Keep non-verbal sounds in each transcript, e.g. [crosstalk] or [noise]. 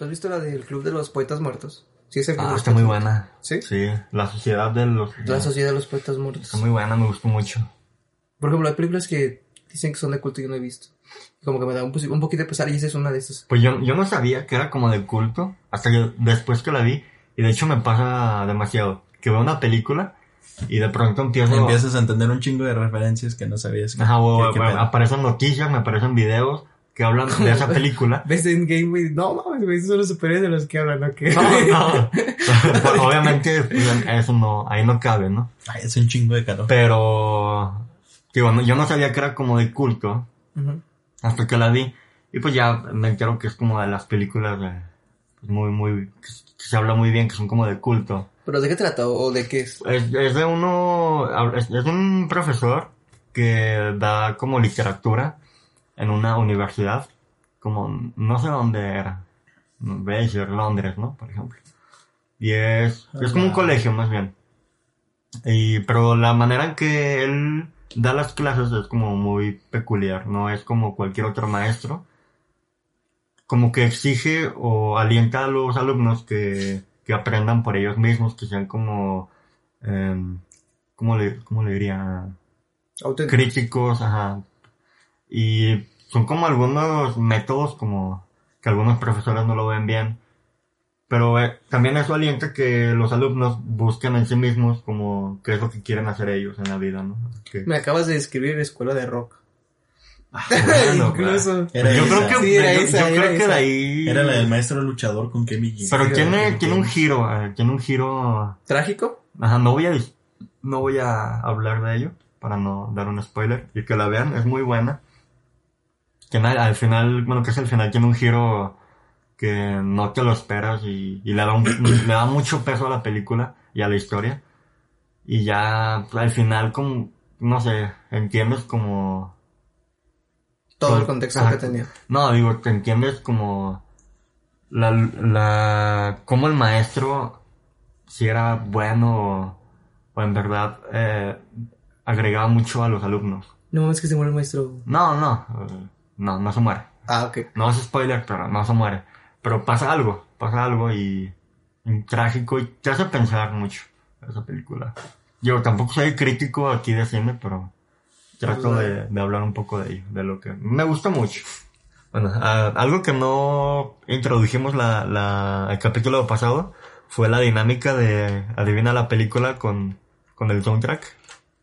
¿Tú has visto la del Club de los Poetas Muertos? Sí, ese Ah, está muy buena. ¿Sí? Sí, la sociedad de los... La Sociedad de los Poetas Muertos. Está muy buena, me gustó mucho. Por ejemplo, hay películas que dicen que son de culto y yo no he visto. Como que me da un, posi- un poquito de pesar y esa es una de esas. Pues yo, yo no sabía que era como de culto, hasta que después que la vi, y de hecho me pasa demasiado, que veo una película y de pronto empiezo... Empiezas a entender un chingo de referencias que no sabías. que- Ajá, o, que- que o- pedo. aparecen noticias, me aparecen videos que hablan de esa [laughs] película. ¿Ves Endgame, güey? No mames, güey, esos son los superhéroes de los que hablan, ¿no? ¿Qué? No, no. [laughs] Pero Obviamente, pues, eso no, ahí no cabe, ¿no? Ay, es un chingo de calor. Pero, digo, no- yo no sabía que era como de culto Ujú. hasta que la vi. Y pues ya me entero que es como de las películas de, pues, muy, muy, que se habla muy bien, que son como de culto. ¿Pero de qué trata o o de qué es? Es, es de uno, es, es un profesor que da como literatura en una universidad, como, no sé dónde era, Bayshore, Londres, ¿no? Por ejemplo. Y es, es como un Ah. colegio más bien. Y, pero la manera en que él da las clases es como muy peculiar, no es como cualquier otro maestro. Como que exige o alienta a los alumnos que, que aprendan por ellos mismos, que sean como, em, ¿cómo le, cómo le diría? Auténtico. críticos, ajá. Y son como algunos métodos como que algunos profesores no lo ven bien. Pero eh, también eso alienta que los alumnos busquen en sí mismos como qué es lo que quieren hacer ellos en la vida, ¿no? Que- Me acabas de describir escuela de rock. Bueno, [laughs] Incluso. Era yo esa. creo que, Sí, era yo, esa, yo era creo que de ahí... Era la del maestro luchador con Kemi G. Pero Sí, tiene, tiene un giro, eh, tiene un giro... ¿Trágico? Ajá, no voy a, no voy a hablar de ello para no dar un spoiler y que la vean, es muy buena. Que al final, bueno, que es el final, tiene un giro que no te lo esperas y, y le, da un- [clears throat] le da mucho peso a la película y a la historia. Y ya al final, como, no sé, entiendes como... Todo Todo- el contexto ajá. que tenía. No, digo, te entiendes como la, la, como el maestro, si era bueno o, o en verdad eh, agregaba mucho a los alumnos. No mames que se muere el maestro. No, no, eh, no, no se muere. Ah, ok. No es spoiler, pero no se muere. Pero pasa algo, pasa algo y, y trágico y te hace pensar mucho esa película. Yo tampoco soy crítico aquí de cine, pero trato de, de hablar un poco de ello, de lo que me gusta mucho. Bueno, ah, algo que no introdujimos la, la, el capítulo pasado fue la dinámica de adivina la película con, con el soundtrack.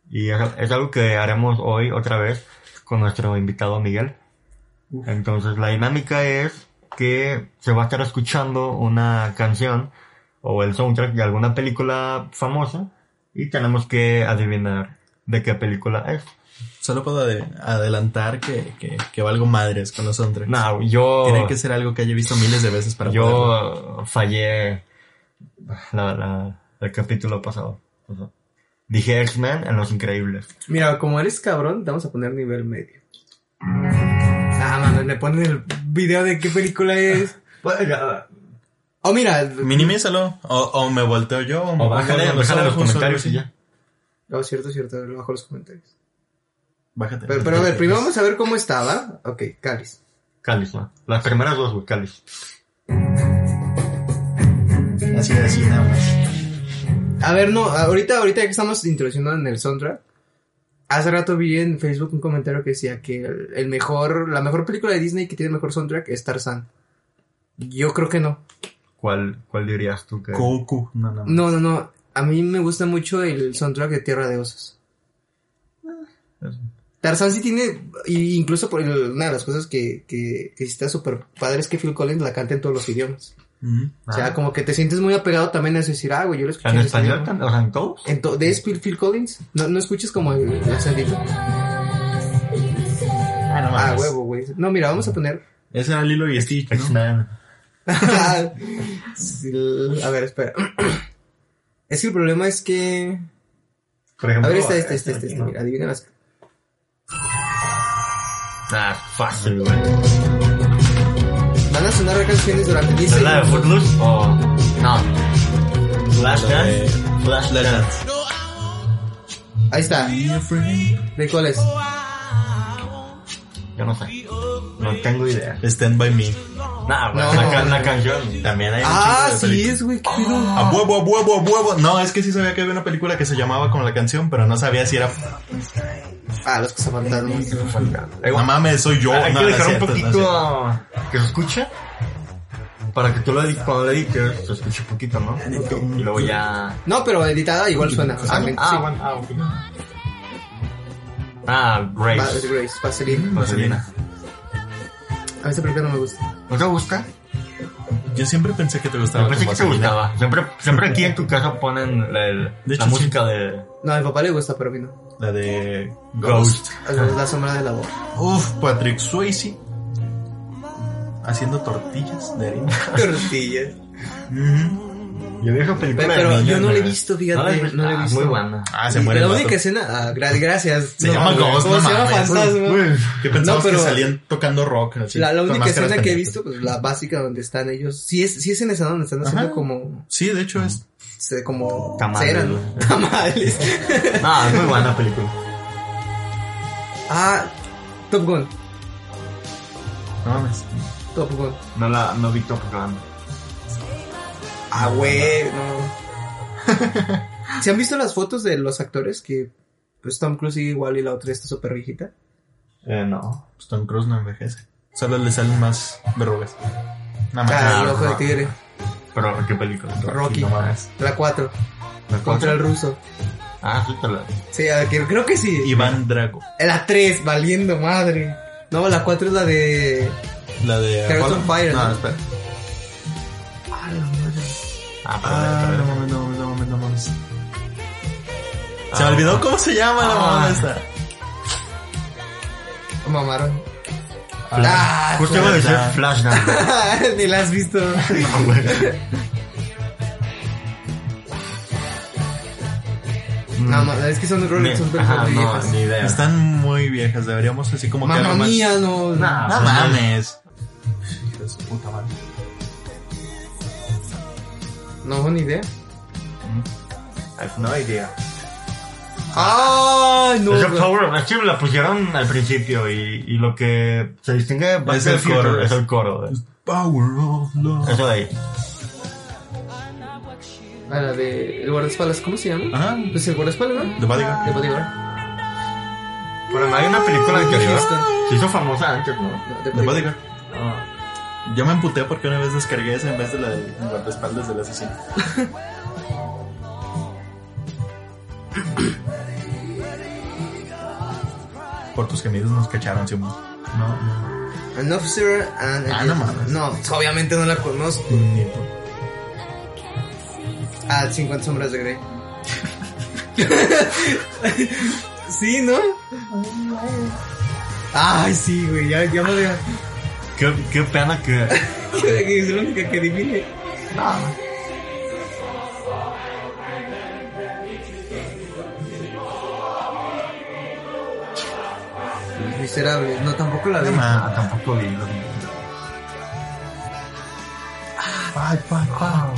Y es, es algo que haremos hoy otra vez con nuestro invitado Miguel. Entonces la dinámica es que se va a estar escuchando una canción o el soundtrack de alguna película famosa y tenemos que adivinar de qué película es. Solo puedo ade- adelantar que, que, que valgo madres con los soundtracks. No, yo... Tiene que ser algo que haya visto miles de veces para poderlo. Yo fallé la, la- el capítulo pasado. O sea, dije X-Men en Los Increíbles. Mira, como eres cabrón, te vamos a poner nivel medio. Mames, me ponen el video de qué película es. Oh, mira. Minimízalo. O, o me volteo yo. O, me O bájale, los bájale los ojos, comentarios y ya. Oh, cierto, cierto, lo bajo los comentarios. Bájate. Pero, pero a ver, primero vamos a ver cómo estaba. Ok, Cáliz. Cáliz, ¿no? Las primeras dos, güey, Cáliz. Así, así, nada más. A ver, no, ahorita, ahorita que estamos introduciendo en el soundtrack, hace rato vi en Facebook un comentario que decía que el, mejor, la mejor película de Disney que tiene el mejor soundtrack es Tarzan. Yo creo que no. ¿Cuál, cuál dirías tú que...? Goku. No, no. No, no, no. A mí me gusta mucho el soundtrack de Tierra de Osos. Tarzan sí tiene, y incluso por el- una de las cosas que, que, que está súper padre es que Phil Collins la canta en todos los idiomas. O sea, Ah. como que te sientes muy apegado también a eso, decir, ah, güey, yo lo escuché ¿En español? tan- O sea, en todos? En to- ¿De Phil, Phil Collins? ¿No, no escuchas como el, el? Ah, no Ah, mames. huevo, güey. No, mira, vamos a poner. Ese era Lilo y Stitch, ¿no? [laughs] A ver, espera. [clears throat] Es que el problema es que. Por ejemplo... A ver, este, este, este, este. este. Mira, adivina las. Ah, fácil, güey. Van a sonar canciones durante 10 ¿Es la de. Footloose o...? No. Flash La de- Dance. Flash Flash Dance. Ahí está. ¿De cuál es? Yo no sé. No tengo idea. Stand by me. Nah, No. la, ca- la canción. También hay un Ah, chingo de sí películas. es, güey, qué pedo. A huevo, a huevo, a huevo. No, es que sí sabía que había una película que se llamaba como la canción, pero no sabía si era. Ah, los cazafantasmas. No mames, soy yo. Hay no, que no es dejar un cierto, no es poquito que se escuche. Para que tú lo edites, cuando lo edites, se escuche un poquito, ¿no? Y luego ya... No, pero editada igual suena. O sea, Ah, sí. ah, bueno, ah, ok. Ah, Va- Grace. Grace, Vaseline. Vaselina. A esa película no me gusta. ¿No te gusta? Yo siempre pensé que te gustaba. Yo pensé que te gustaba. Siempre, siempre aquí en tu casa ponen la, el- De hecho, la sí. música de No, a mi papá le gusta, pero a mí no. La de Ghost. Ghost. La sombra de la voz. Uf, Patrick Swayze. Haciendo tortillas de harina. [laughs] Tortillas. Yo vi esa película Pero de niño, yo no la he visto, fíjate, ¿No la no he Ah, visto. muy buena. Ah, se muere La única escena, ah, gra- gracias. Se No, llama güey, Ghost, ¿Cómo no se llama mames. fantasma? Que No, pero- que salían tocando rock. así, La, la con única máscaras escena que he pendientes. visto, pues la básica donde están ellos. Sí es, sí es en esa donde están haciendo Ajá. como, Sí, de hecho es. se- como Tamales, cera, ¿no? güey. Tamales. [laughs] Ah, es muy buena película. ah, Top Gun. No mames. Top Gun. No la, no vi Top Gun. Ah, güey, no. [laughs] ¿Se han visto las fotos de los actores? Que pues Tom Cruise sigue igual y la otra está súper viejita. Eh, no. Pues Tom Cruise no envejece. Solo le salen más verrugas. Nada más. Ah, el Ah, ojo de tigre. Pero, ¿qué película? Rocky. No mames. La 4. ¿La Contra el ruso. Ah, sí, te la... Sí, a ver, que- creo que sí. Iván Drago. La 3, valiendo madre. No, la 4 es la de. La de. Fire, No, ¿no? espera. Ah. Ah, Ah, no mames, no mames, no mames, no mames. Se me Ah, olvidó cómo se llama la Ah. mamá esta. Mamaron. Ah, Justo iba a decir. Flashdance. [laughs] Ni la has visto. [laughs] No, [laughs] güey. No, es que son roles, son no, viejas. ni idea. Están muy viejas, deberíamos así como que Mamma mía, no. Nah. No mames. Hijo de su puta madre. No, ni idea. I have no idea. Ay, no. Güey. Power, es que la pusieron al principio y, y lo que se distingue Es el coro, es es- el coro. eh. Power of love. Eso de ahí. Ah, la de. El guardaespaldas, ¿cómo se llama? Ajá. Pues el guardaespaldas, ¿no? The Bodyguard. De Bodyguard. Pero no hay una película anterior. Se hizo famosa antes, ¿no? The Bodyguard. Ah. Yo me emputé porque una vez descargué esa en vez de la de guardaespaldas del asesino. Por tus gemidos nos cacharon, Simón. No, no. An Officer and a Ah, no mames. No, obviamente no la conozco. Ni tú. Ah, 50 sombras de Grey. [laughs] [laughs] sí, ¿no? Ay, sí, güey, ya, ya me voy a... Qué, qué pena que. [laughs] que es la única que adivine. Miserable. No, tampoco la vi. No. Ah, tampoco vi. lo vi. Ay, pa, pa.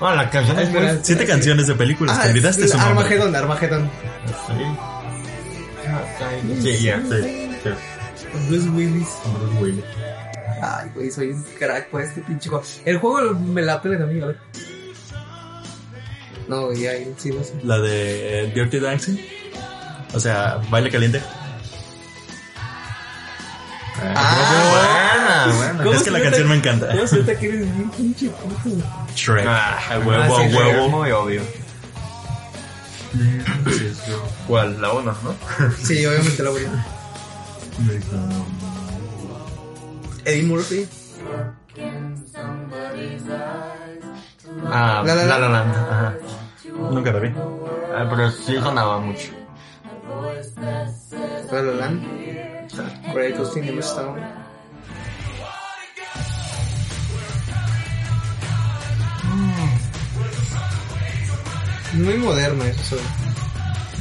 Ah, la canción es muy. Espera. Siete canciones de películas. Ah, Te olvidaste su nombre. Armagedón, Armagedón. Sí. Sí, sí. sí. Bruce Willis. Bruce Willis. Ay, güey, soy un crack por este pinche juego. El juego me la pela también, a ver. No, güey, ya, sí, no sé. La de eh, Dirty Dancing. O sea, baile caliente. Ah. buena, buena. ¿Cómo Es que la canción me encanta. ¿Cómo se nota que eres bien pinche puto? Shrek. Ah, a huevo, ah, a huevo. muy obvio. ¿Cuál? La 1, ¿no? Sí, obviamente la voy a... Eddie Murphy. Ah, La La La La Land. Ajá. Nunca la vi. Ah, pero sí sonaba mucho. La La Land. Great Austin Emma Stone. Muy moderno eso. solo.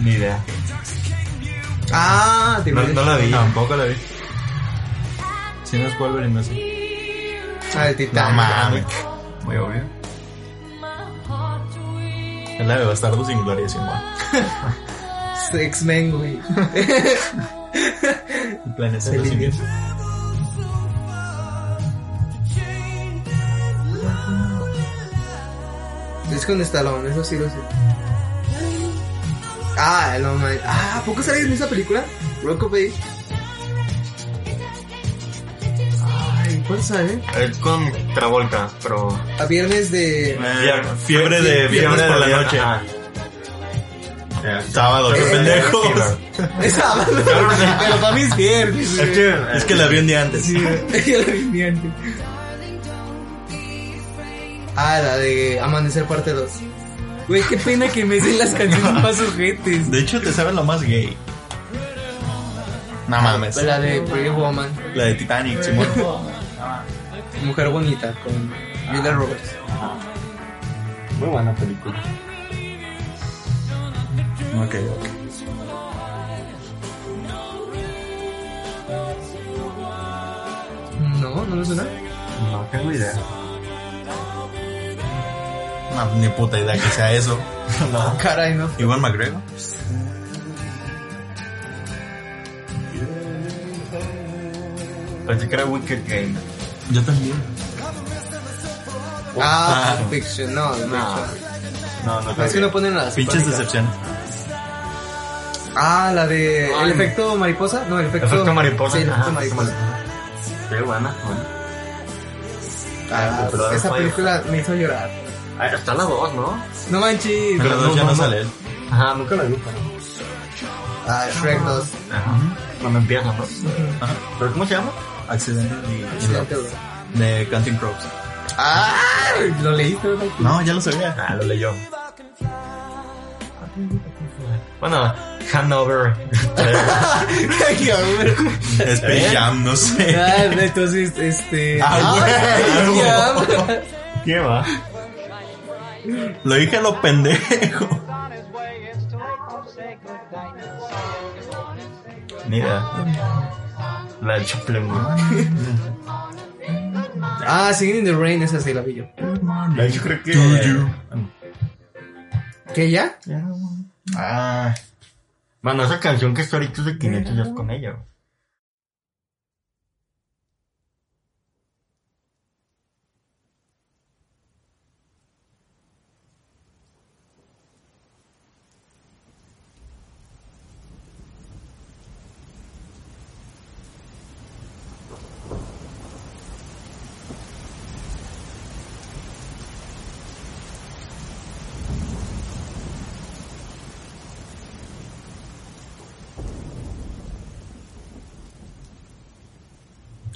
Ni idea. Ah, te No, no la vi. Tampoco la vi. Si no es Wolverine, no sé. Ah, el Titanic. No mames. Muy obvio. Es la de Bastardo sin Gloria, Simón. [laughs] X-Men, güey. [laughs] el planeta de los Es con Stallone, eso sí lo sé. Ah, el hombre. Ah, ¿a poco sale en esa película? Rock of Age. ¿Cuál sale? Es con Travolta, pero... A viernes de... Eh, fiebre de viernes por la viernes, noche. ajá. Sábado, qué Eh, pendejos. [laughs] Es sábado. [laughs] Pero para mí es viernes. Es que, Es que la vi un día antes. Sí, yo la vi ni antes. Ah, la de Amanecer parte 2. Güey, qué pena que me den las canciones más ojetes. De hecho, te sabes lo más gay. No mames. La de Pretty Woman, La de Titanic, Simón. [laughs] Mujer Bonita, con Julia Roberts. Muy buena película. Ok, ok. No, no me suena. No tengo idea. No, ni puta idea que sea eso. [laughs] No. Caray, no. Igual McGregor. Pensé que era Wicked Game. Yo también. Ah, Ah. Fiction, no, no. No. No, no Es que no ponen las. Pinches decepciones. Ah, la de. Ay. ¿El efecto mariposa? No, el efecto. Efecto mariposa. Sí, el efecto mariposa. Qué buena. buena. Ah, Pero esa película me hizo llorar. Ah, está la 2, ¿no? No manches. Pero no, dos ya no, no sale. Ajá, nunca la vi. Ah, Shrek 2. Ajá. Cuando empieza, ¿no? Ajá. ¿Pero cómo se llama? Y- güey. de Counting Crows. Ah, lo leíste. No, ya lo sabía. Ah, lo leyó. Bueno, Hanover. Space [laughs] Jam, no sé. Ah, entonces, este. Ah. ¿Qué va? Lo dije a lo pendejo. Mira. La de Chaplin. [laughs] Ah, Singing in the Rain, esa sí la vi yo. De hecho, creo que. ¿Qué ya? Ah, Bueno, esa canción que está ahorita es de 500 días con ella. güey.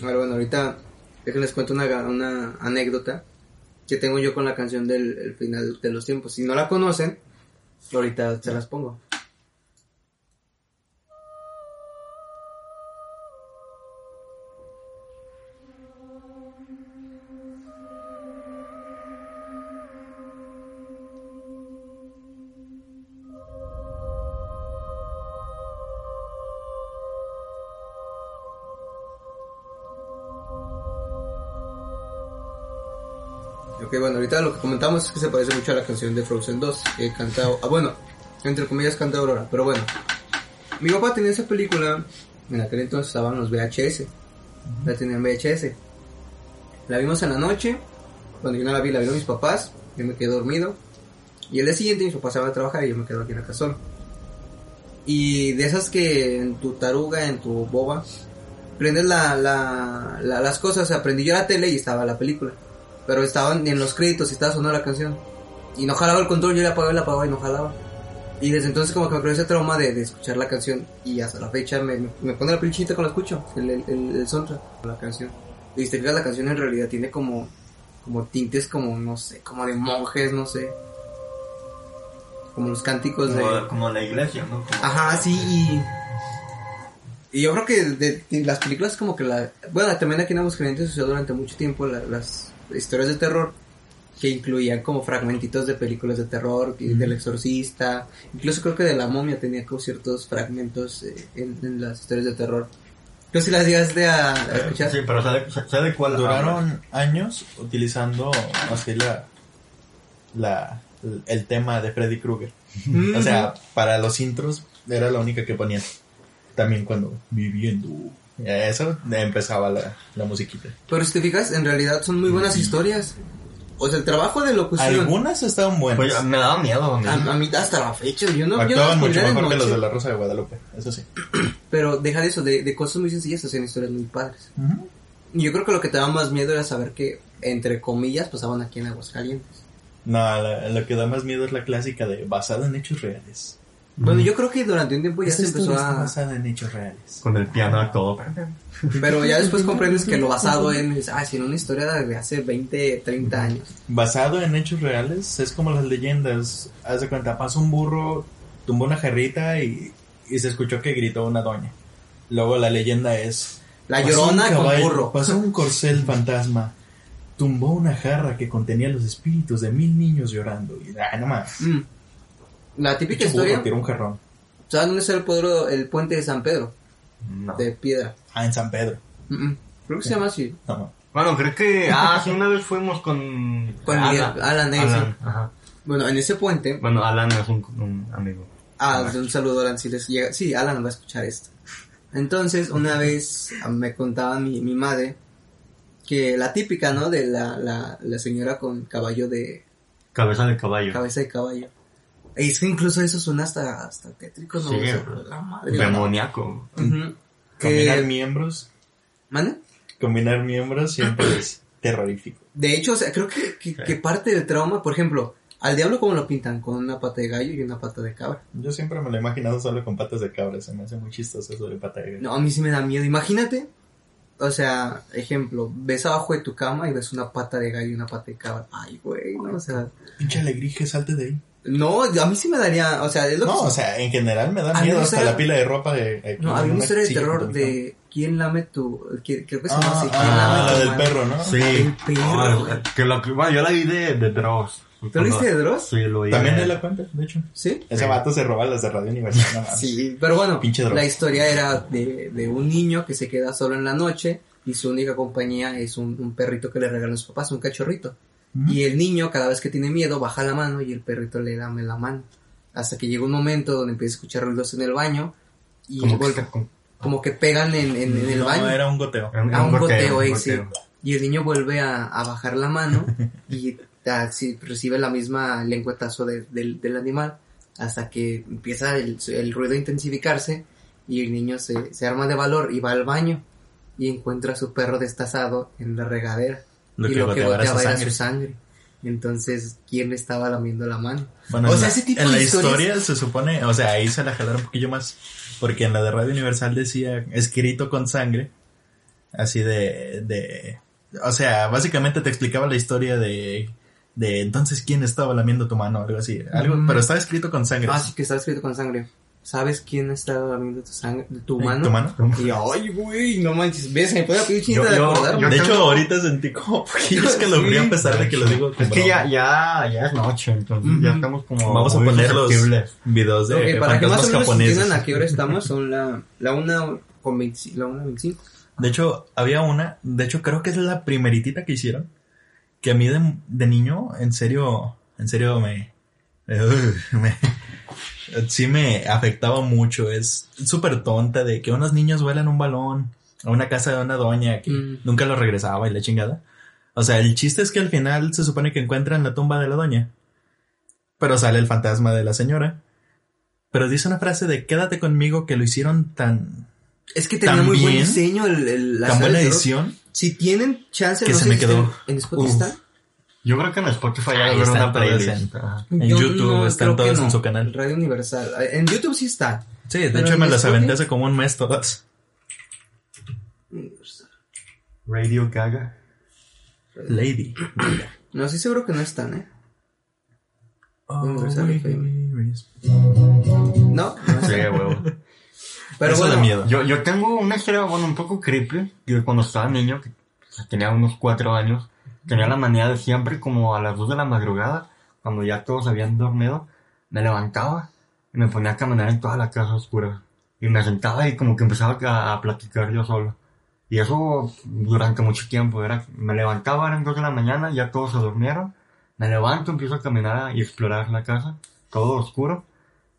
A ver, bueno, ahorita déjenles cuento una, una anécdota que tengo yo con la canción del el final de los tiempos. Si no la conocen, ahorita se las pongo. Ahorita lo que comentamos es que se parece mucho a la canción de Frozen 2, que canta, ah, bueno, entre comillas canta Aurora, pero bueno. Mi papá tenía esa película, en aquel entonces estaban los VHS, la tenía en VHS. La vimos en la noche, cuando yo no la vi, la vieron mis papás, yo me quedé dormido, y el día siguiente mis papás se van a trabajar y yo me quedo aquí en la casa. Y de esas que en tu taruga, en tu boba, prendes la, la, la- las cosas, aprendí yo la tele y estaba la película. Pero estaban en los créditos y estaba sonando la canción. Y no jalaba el control, yo le apagaba y la apagaba y no jalaba. Y desde entonces como que me creó ese trauma de, de escuchar la canción. Y hasta la fecha me, me, me pone la pinchita cuando la escucho, el, el, el, el soundtrack, la canción. Y si te fijas, la canción en realidad tiene como, como tintes como, no sé, como de monjes, no sé. Como los cánticos de... Como, la iglesia, ¿no? Como- Ajá, sí, y... Y yo creo que de, de las películas como que la... Bueno, también aquí en Aguascalientes sucedió durante mucho tiempo la- las historias de terror que incluían como fragmentitos de películas de terror, y del exorcista, incluso creo que de la momia tenía como ciertos fragmentos eh, en, en las historias de terror. No sé si las llegaste a, a escuchar. Sí, pero ¿sabe, sabe cuál duraron años utilizando así la, la, el tema de Freddy Krueger. O sea, para los intros era la única que ponían. También cuando viviendo. Eso empezaba la, la musiquita. Pero si te fijas, en realidad son muy buenas historias. O sea, el trabajo de locución. Algunas estaban buenas. Pues me daba miedo. A, a mí hasta la fecha, yo no, yo no mucho mejor que los de la Rosa de Guadalupe, eso sí. [clears throat] Pero deja de eso, de, de cosas muy sencillas hacían historias muy padres. Yo creo que lo que te daba más miedo era saber que, entre comillas, pasaban aquí en Aguascalientes. No, lo que da más miedo es la clásica de basada en hechos reales. Bueno, yo creo que durante un tiempo ya Esta se empezó está a... basada en hechos reales. Con el piano a todo. Pero ya después comprendes que lo basado en... Ah, sí, en una historia de hace 20, 30 años. Basado en hechos reales es como las leyendas. Haz de cuenta, pasó un burro, tumbó una jarrita y, y se escuchó que gritó una doña. Luego la leyenda es... La llorona con caballo- burro. Pasó un corcel [laughs] fantasma. Tumbó una jarra que contenía los espíritus de mil niños llorando. Y, ah, no más. Mm. La típica historia... tiró un jarrón. ¿Sabes dónde está el, pueblo- el puente de San Pedro? No. De piedra. Ah, en San Pedro. Mm, mm. Creo que se llama así. No, no. Bueno, creo que. Ah, sí, una vez fuimos con. Con Miguel, Alan, Alan, ajá. Bueno, en ese puente... Bueno, Alan es un, un amigo. Ah, un saludo Alan si les llega. Sí, Alan va a escuchar esto. Entonces, una vez ah, me contaba mi, mi madre que la típica, ¿no? De la, la, la señora con caballo de Cabeza de caballo. cabeza de caballo. E es que incluso eso suena hasta, hasta tétrico, ¿no? Sí, O sea, la madre. Demoníaco. Combinar Que, miembros. ¿Mande? Combinar miembros siempre es [clears throat] terrorífico. De hecho, o sea, creo que, que, que parte del trauma, por ejemplo, al diablo como lo pintan, con una pata de gallo y una pata de cabra. Yo siempre me lo he imaginado solo con patas de cabra. Se me hace muy chistoso eso de pata de gallo. No, a mí sí me da miedo. Imagínate, o sea, ejemplo, ves abajo de tu cama y ves una pata de gallo y una pata de cabra. Ay, güey, no, o sea, Pinche alegrije, salte de ahí. No, a mí sí me daría, o sea, es lo No, que o sea, en general me da miedo hasta la pila de ropa de... eh, no, había una historia de terror de quién lame tu, creo que se llama así, Ah, quién ah, lame la tu del mano? perro, ¿no? Sí. El perro, que lo- bueno, yo la vi de, de Dross. ¿Tú lo viste de Dross? Sí, lo vi. También de- la cuenta, de hecho. Sí. Ese Sí. vato se roba las de Radio Universal. no mames. Sí, pero bueno, la historia era de, de un niño que se queda solo en la noche y su única compañía es un, un perrito que le regalan sus papás, un cachorrito. Y el niño, cada vez que tiene miedo, baja la mano y el perrito le dame la mano. Hasta que llega un momento donde empieza a escuchar ruidos en el baño y Como que, está como que pegan en, en, en el no, baño. era un goteo. era Ah, un goteo, eh, un sí. goteo. Y el niño vuelve a, a bajar la mano y [laughs] ah, sí, recibe la misma lengüetazo de- del, del animal hasta que empieza el, el ruido a intensificarse y el niño se, se arma de valor y va al baño y encuentra a su perro destazado en la regadera Lo y que lo que goteaba era su sangre. Entonces, ¿quién le estaba lamiendo la mano? Bueno, O sea, ese tipo en de la historias- historia se supone, o sea, ahí se la jalaron un poquillo más, porque en la de Radio Universal decía escrito con sangre, así de, de, o sea, básicamente te explicaba la historia de, de entonces quién estaba lamiendo tu mano, algo así, algo, Mm. pero estaba escrito con sangre. Ah, sí, que está escrito con sangre. ¿Sabes quién estaba lamiendo tu sangre, tu ¿Eh? mano? ¿Tu mano? Y ay, güey, no manches, ves, me puede pedir chinita Yo- de yo de hecho, ahorita sentí como poquillos que lo Sí. a pesar de que lo digo Es que ya, ya, ya es noche, entonces ya estamos como. Vamos a muy poner los videos de Ok, para que más o menos entiendan a qué hora estamos, son la, la una con 20 la una 25. De hecho, había una, de hecho creo que es la primeritita que hicieron, que a mí de, de niño, en serio, en serio me, [laughs] me- sí me afectaba mucho. Es súper tonta de que unos niños vuelan un balón a una casa de una doña que Mm. nunca lo regresaba y la chingada. O sea, el chiste es que al final se supone que encuentran la tumba de la doña, pero sale el fantasma de la señora. Pero dice una frase de quédate conmigo que lo hicieron tan, Es que tenía muy buen diseño el, el, la tan buena edición. Si tienen chance, Que no se me quedó. en Spotify. Está. Yo creo que en Spotify hay haber una playlist. en-. En Yo YouTube no, están todas en su canal. Radio Universal. En YouTube sí está. Sí, de hecho me las aventé hace como un mes todas. Radio Gaga. Lady. No, sí seguro que no están, ¿eh? Oh, Universal FM. No, no Sí, huevo. [laughs] Pero Eso bueno, da miedo. Yo, yo tengo una historia, bueno, un poco creepy. Yo cuando estaba niño, que tenía unos cuatro años, tenía la manía de siempre, como a las dos de la madrugada, cuando ya todos habían dormido, me levantaba y me ponía a caminar en toda la casa oscura. Y me sentaba y como que empezaba a, platicar yo solo. Y eso durante mucho tiempo, era, me levantaba, eran dos de la mañana, ya todos se durmieron, me levanto, empiezo a caminar y explorar la casa, todo oscuro.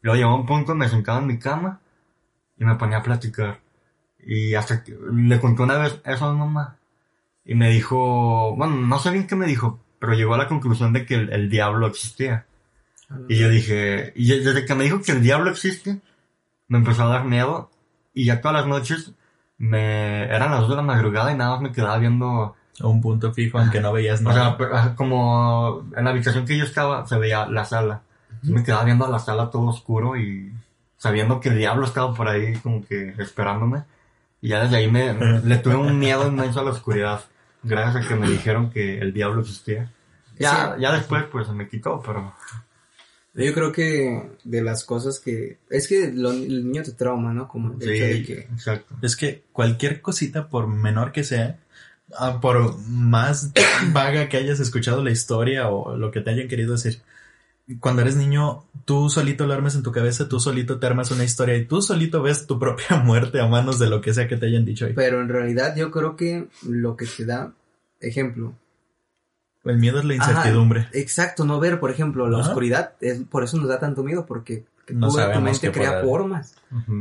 Luego llegó un punto, me sentaba en mi cama y me ponía a platicar. Y hasta que le conté una vez eso a mi mamá. Y me dijo, bueno, no sé bien qué me dijo, pero llegó a la conclusión de que el, el diablo existía. Y yo dije, y desde que me dijo que el diablo existe, me empezó a dar miedo. Y ya todas las noches me eran las dos de la madrugada y nada más me quedaba viendo, A un punto fijo, aunque no veías o nada. sea, pero, ah, como en la habitación que yo estaba se veía la sala. Me quedaba viendo la sala todo oscuro y sabiendo que el diablo estaba por ahí como que esperándome. Y ya desde ahí me, le tuve un miedo inmenso a la oscuridad. Gracias a que me dijeron que el diablo existía. Ya, Sí. ya después pues se me quitó, pero... Yo creo que de las cosas que... Es que lo- el niño te trauma, ¿no? Como el Sí, hecho de que... exacto. Es que cualquier cosita, por menor que sea, ah, por más [coughs] vaga que hayas escuchado la historia o lo que te hayan querido decir, cuando eres niño, tú solito lo armas en tu cabeza, tú solito te armas una historia y tú solito ves tu propia [laughs] muerte a manos de lo que sea que te hayan dicho ahí. Pero en realidad yo creo que lo que te da... Ejemplo, El miedo es la Ajá, incertidumbre. exacto, no ver, por ejemplo, la Ajá. oscuridad, es, por eso nos da tanto miedo, porque que No tú, tu mente crea formas.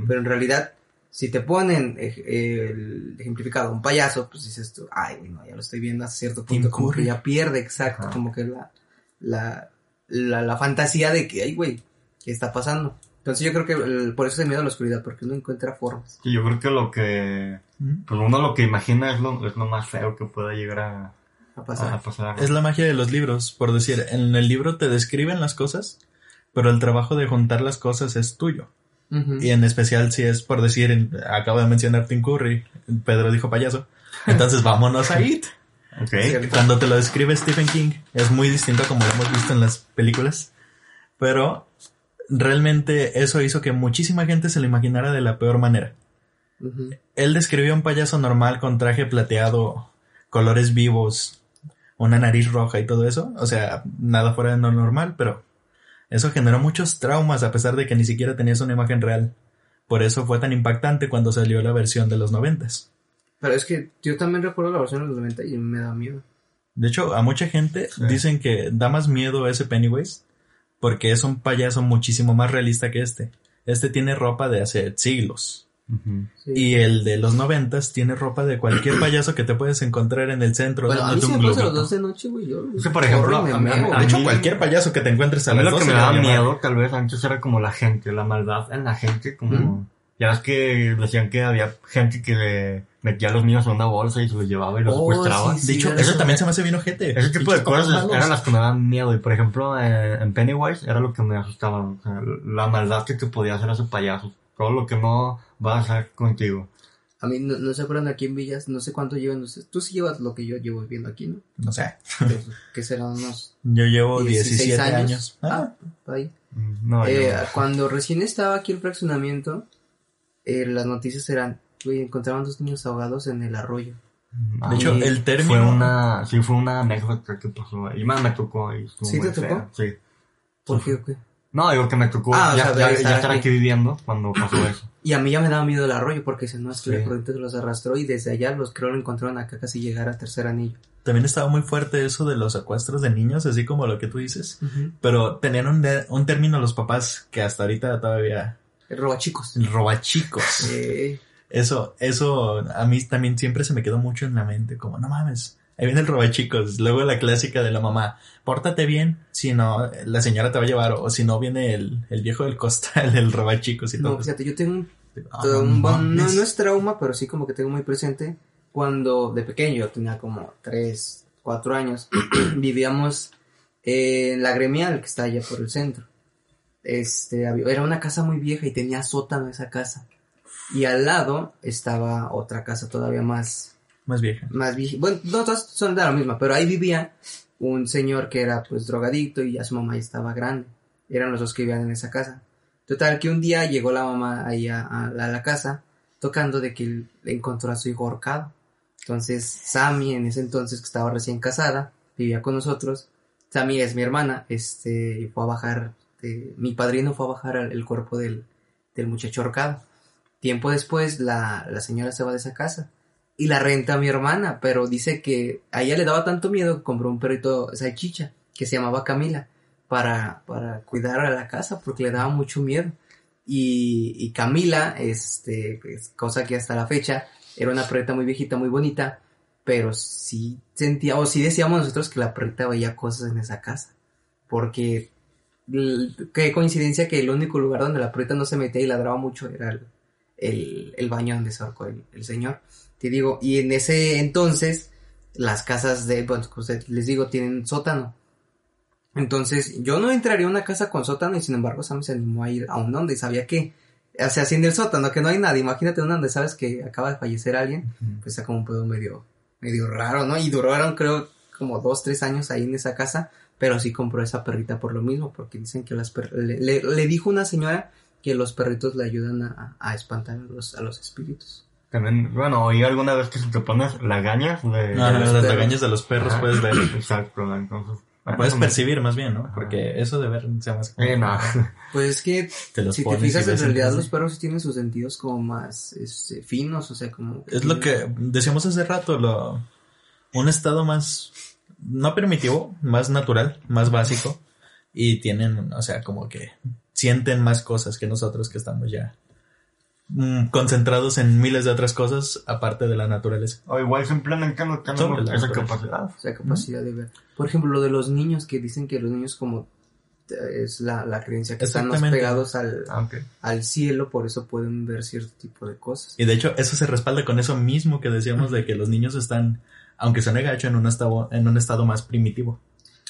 Pero en realidad, si te ponen ej- el ejemplificado un payaso, pues dices tú, ay, no, ya lo estoy viendo hasta cierto punto, como que ya pierde, exacto, Ajá. como que la, la, la, la fantasía de que, ay, güey, ¿qué está pasando? Entonces yo creo que el- por eso es miedo a la oscuridad, porque uno encuentra formas Sí, yo creo que lo que... Pues uno lo que imagina es lo, es lo más feo que pueda llegar a, a pasar. a pasar. Es la magia de los libros, por decir, en el libro te describen las cosas, pero el trabajo de juntar las cosas es tuyo. Y en especial si es por decir, en- acabo de mencionar Tim Curry, Pedro dijo payaso, entonces [laughs] vámonos a It. Cuando te lo describe Stephen King, es muy distinto a como lo hemos visto en las películas, pero realmente eso hizo que muchísima gente se lo imaginara de la peor manera. Él describió a un payaso normal con traje plateado, colores vivos, una nariz roja y todo eso. O sea, nada fuera de lo normal, pero eso generó muchos traumas a pesar de que ni siquiera tenías una imagen real. Por eso fue tan impactante cuando salió la versión de los noventas. Pero es que yo también recuerdo la versión de los 90 y me da miedo. De hecho, a mucha gente Sí. dicen que da más miedo ese Pennywise porque es un payaso muchísimo más realista que este. Este tiene ropa de hace siglos. Ujú. Sí. Y el de los noventas tiene ropa de cualquier payaso que te puedes encontrar en el centro bueno, a mí un los dos de noche, güey, yo... Es que, por ejemplo, a mí- De hecho, mí- cualquier payaso que te encuentres a, A mí las lo que 12 me le va daba a llamar. miedo, tal vez antes era como la gente, la maldad en la gente, como... Ya ves que decían que había gente que metía a los niños en una bolsa y se los llevaba y los Oh, secuestraba. sí, De hecho, sí, eso eso- también se me hace bien ojete. Ese tipo de cosas malos. eran las que me daban miedo. Y por ejemplo, eh, en Pennywise era lo que me asustaba. O sea, la maldad que te podía hacer ese payaso. Todo lo que no va a hacer contigo. A mí no, no se acuerdan aquí en Villas, no sé cuánto llevan ustedes. Tú sí llevas lo que yo llevo viviendo aquí, ¿no? No sé. Que serán unos Yo llevo 16 17 años. años. Ah, Ah, ahí. No, Eh, yo- Cuando recién estaba aquí el fraccionamiento, eh, las noticias eran, güey, encontraban dos niños ahogados en el arroyo. Ah, de hecho, el término... fue una, sí, fue una anécdota que pasó. Y más me tocó. Y ¿Sí te tocó? fea, Sí. ¿Por qué o qué? No, digo que me tocó Ah, o ya, sea, de ya- estar ya estar aquí. viviendo cuando pasó eso. Y a mí ya me daba miedo el arroyo porque dicen, no, es que Sí. la corriente los arrastró y desde allá los creo lo encontraron acá casi llegar a tercer anillo. También estaba muy fuerte eso de los secuestros de niños, así como lo que tú dices. Pero tenían un, de- un término los papás que hasta ahorita todavía... El roba chicos. El robachicos. Eh, Eso, eso a mí también siempre se me quedó mucho en la mente, como no mames, ahí viene el robachicos, luego la clásica de la mamá, pórtate bien, si no, la señora te va a llevar, o si no viene el, el viejo del costal, [laughs] el robachicos y no, todo. fíjate, yo tengo un Todo no un no, no es trauma, pero sí como que tengo muy presente. Cuando de pequeño, yo tenía como 3, 4 años, [clears throat] vivíamos en la gremial que está allá por el centro. Este, era una casa muy vieja y tenía sótano esa casa. Y al lado estaba otra casa todavía más, Más vieja. más vieja. Bueno, no todas son de la misma, pero ahí vivía un señor que era pues drogadicto y ya su mamá ya estaba grande. Eran los dos que vivían en esa casa. Total que un día llegó la mamá ahí a, a la, a la casa tocando de que él encontró a su hijo ahorcado. Entonces Sammy en ese entonces que estaba recién casada, vivía con nosotros. Sammy es mi hermana, este, y fue a bajar, eh, mi padrino fue a bajar el, cuerpo del, del muchacho ahorcado. Tiempo después la, la señora se va de esa casa y la renta a mi hermana, pero dice que a ella le daba tanto miedo que compró un perrito salchicha que se llamaba Camila para, para cuidar a la casa porque le daba mucho miedo. Y, y Camila, este, es cosa que hasta la fecha era una perrita muy viejita, muy bonita, pero sí sentía, o sí decíamos nosotros que la perrita veía cosas en esa casa. Porque qué coincidencia que el único lugar donde la perrita no se metía y ladraba mucho era el, el, el baño donde se ahorcó el, el señor. Te digo, y en ese entonces, las casas de, bueno, les digo, tienen sótano. Entonces, yo no entraría a una casa con sótano y sin embargo Sam se animó a ir a un donde sabía que, o sea, si en el sótano que no hay nada, imagínate un donde sabes que acaba de fallecer alguien, pues está como un pedo medio, medio raro, ¿no? Y duraron creo como dos, tres años ahí en esa casa, pero sí compró esa perrita por lo mismo, porque dicen que las per- le, le- le dijo una señora que los perritos le ayudan a, a espantar a los, a los espíritus. También, bueno, oí alguna vez que si te pones lagañas de... Ah, de las perros. lagañas de los perros Ajá. puedes ver. Exacto, ¿no? entonces... Puedes bueno, percibir más bien, ¿no? Ajá. Porque eso de ver se más... Eh, no. Pues es que Te los si te fijas en realidad los perros sí tienen sus sentidos como más este, finos, o sea, como... Es lo que decíamos hace rato, lo, un estado más, no primitivo, más natural, más básico, y tienen, o sea, como que sienten más cosas que nosotros que estamos ya mm, concentrados en miles de otras cosas aparte de la naturaleza. O igual simplemente no tenemos esa naturaleza. capacidad. O sea, capacidad de ver. Por ejemplo, lo de los niños que dicen que los niños como eh, es la, la creencia que están más pegados al, Ah, al cielo, por eso pueden ver cierto tipo de cosas. Y de hecho, eso se respalda con eso mismo que decíamos de que los niños están, aunque suene gacho, en un estado, en un estado más primitivo,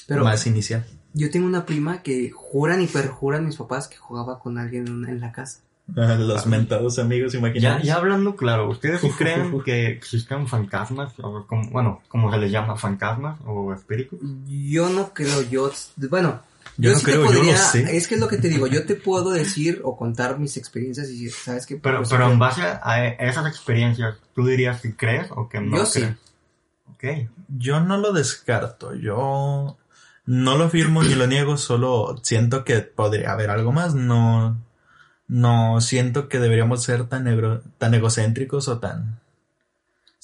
Pero más inicial. yo tengo una prima que juran y perjuran mis papás que jugaba con alguien en, la casa. [laughs] Los mentados amigos Ya, imaginarios. ya hablando claro, ¿ustedes sí creen [laughs] que existen fantasmas? O como, bueno, como se les llama, fantasmas o espíritus? Yo no creo, yo, bueno, Yo no sí te creo, yo lo podría- sé. Es que es lo que te digo, yo te puedo decir o contar mis experiencias y sabes que Pero, pero en base a esas experiencias, ¿tú dirías que crees o que no Yo sí. crees? Ok. Yo no lo descarto, yo no lo afirmo ni lo niego, solo siento que podría haber algo más, no, no siento que deberíamos ser tan, egro- tan egocéntricos o tan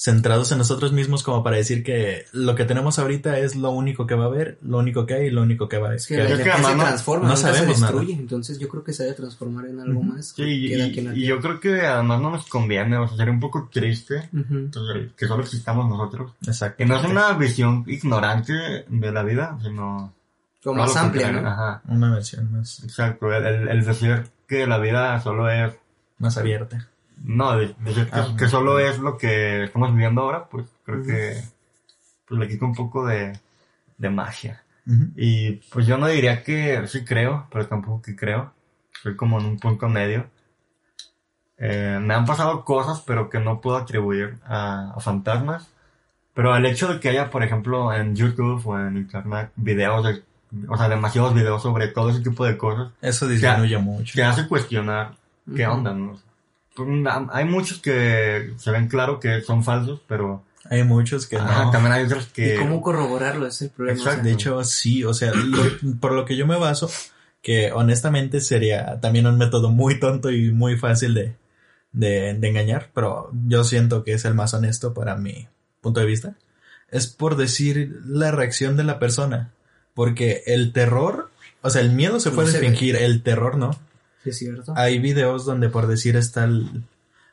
centrados en nosotros mismos como para decir que lo que tenemos ahorita es lo único que va a haber, lo único que hay y lo único que va a haber. Es que, Que- que se además no- transforma, no se sabemos nada. destruye, entonces yo creo que se debe transformar en algo más. Sí, que y, y yo creo que además no nos conviene, o sea, sería un poco triste entonces, que solo existamos nosotros. Exacto. Que no es una visión ignorante de la vida, sino... Como más amplia. ¿no? Ajá, Una versión más, exacto. El, el- el decir que la vida solo es más abierta. No, de- Ah, que solo es lo que estamos viviendo ahora, pues creo que pues, le quita un poco de, de magia. Y pues yo no diría que sí creo, pero tampoco que creo. Soy como en un punto medio. Eh, me han pasado cosas, pero que no puedo atribuir a, a fantasmas. Pero el hecho de que haya, por ejemplo, en YouTube o en Internet videos, de, o sea, demasiados videos sobre todo ese tipo de cosas, Eso disminuye mucho. te hace cuestionar qué onda, ¿no? Pues, na- Hay muchos que se ven claro que son falsos, pero Hay muchos que ajá, no. también hay otros que... ¿Y cómo corroborarlo? Ese es el problema. o sea, Exacto. De hecho, sí, o sea, lo- por lo que yo me baso, que honestamente sería también un método muy tonto y muy fácil de, de, de engañar, pero yo siento que es el más honesto para mi punto de vista, es por decir la reacción de la persona, porque el terror, o sea, el miedo se No puede se ve. fingir, el terror no. Sí es cierto. Hay videos donde por decir está el-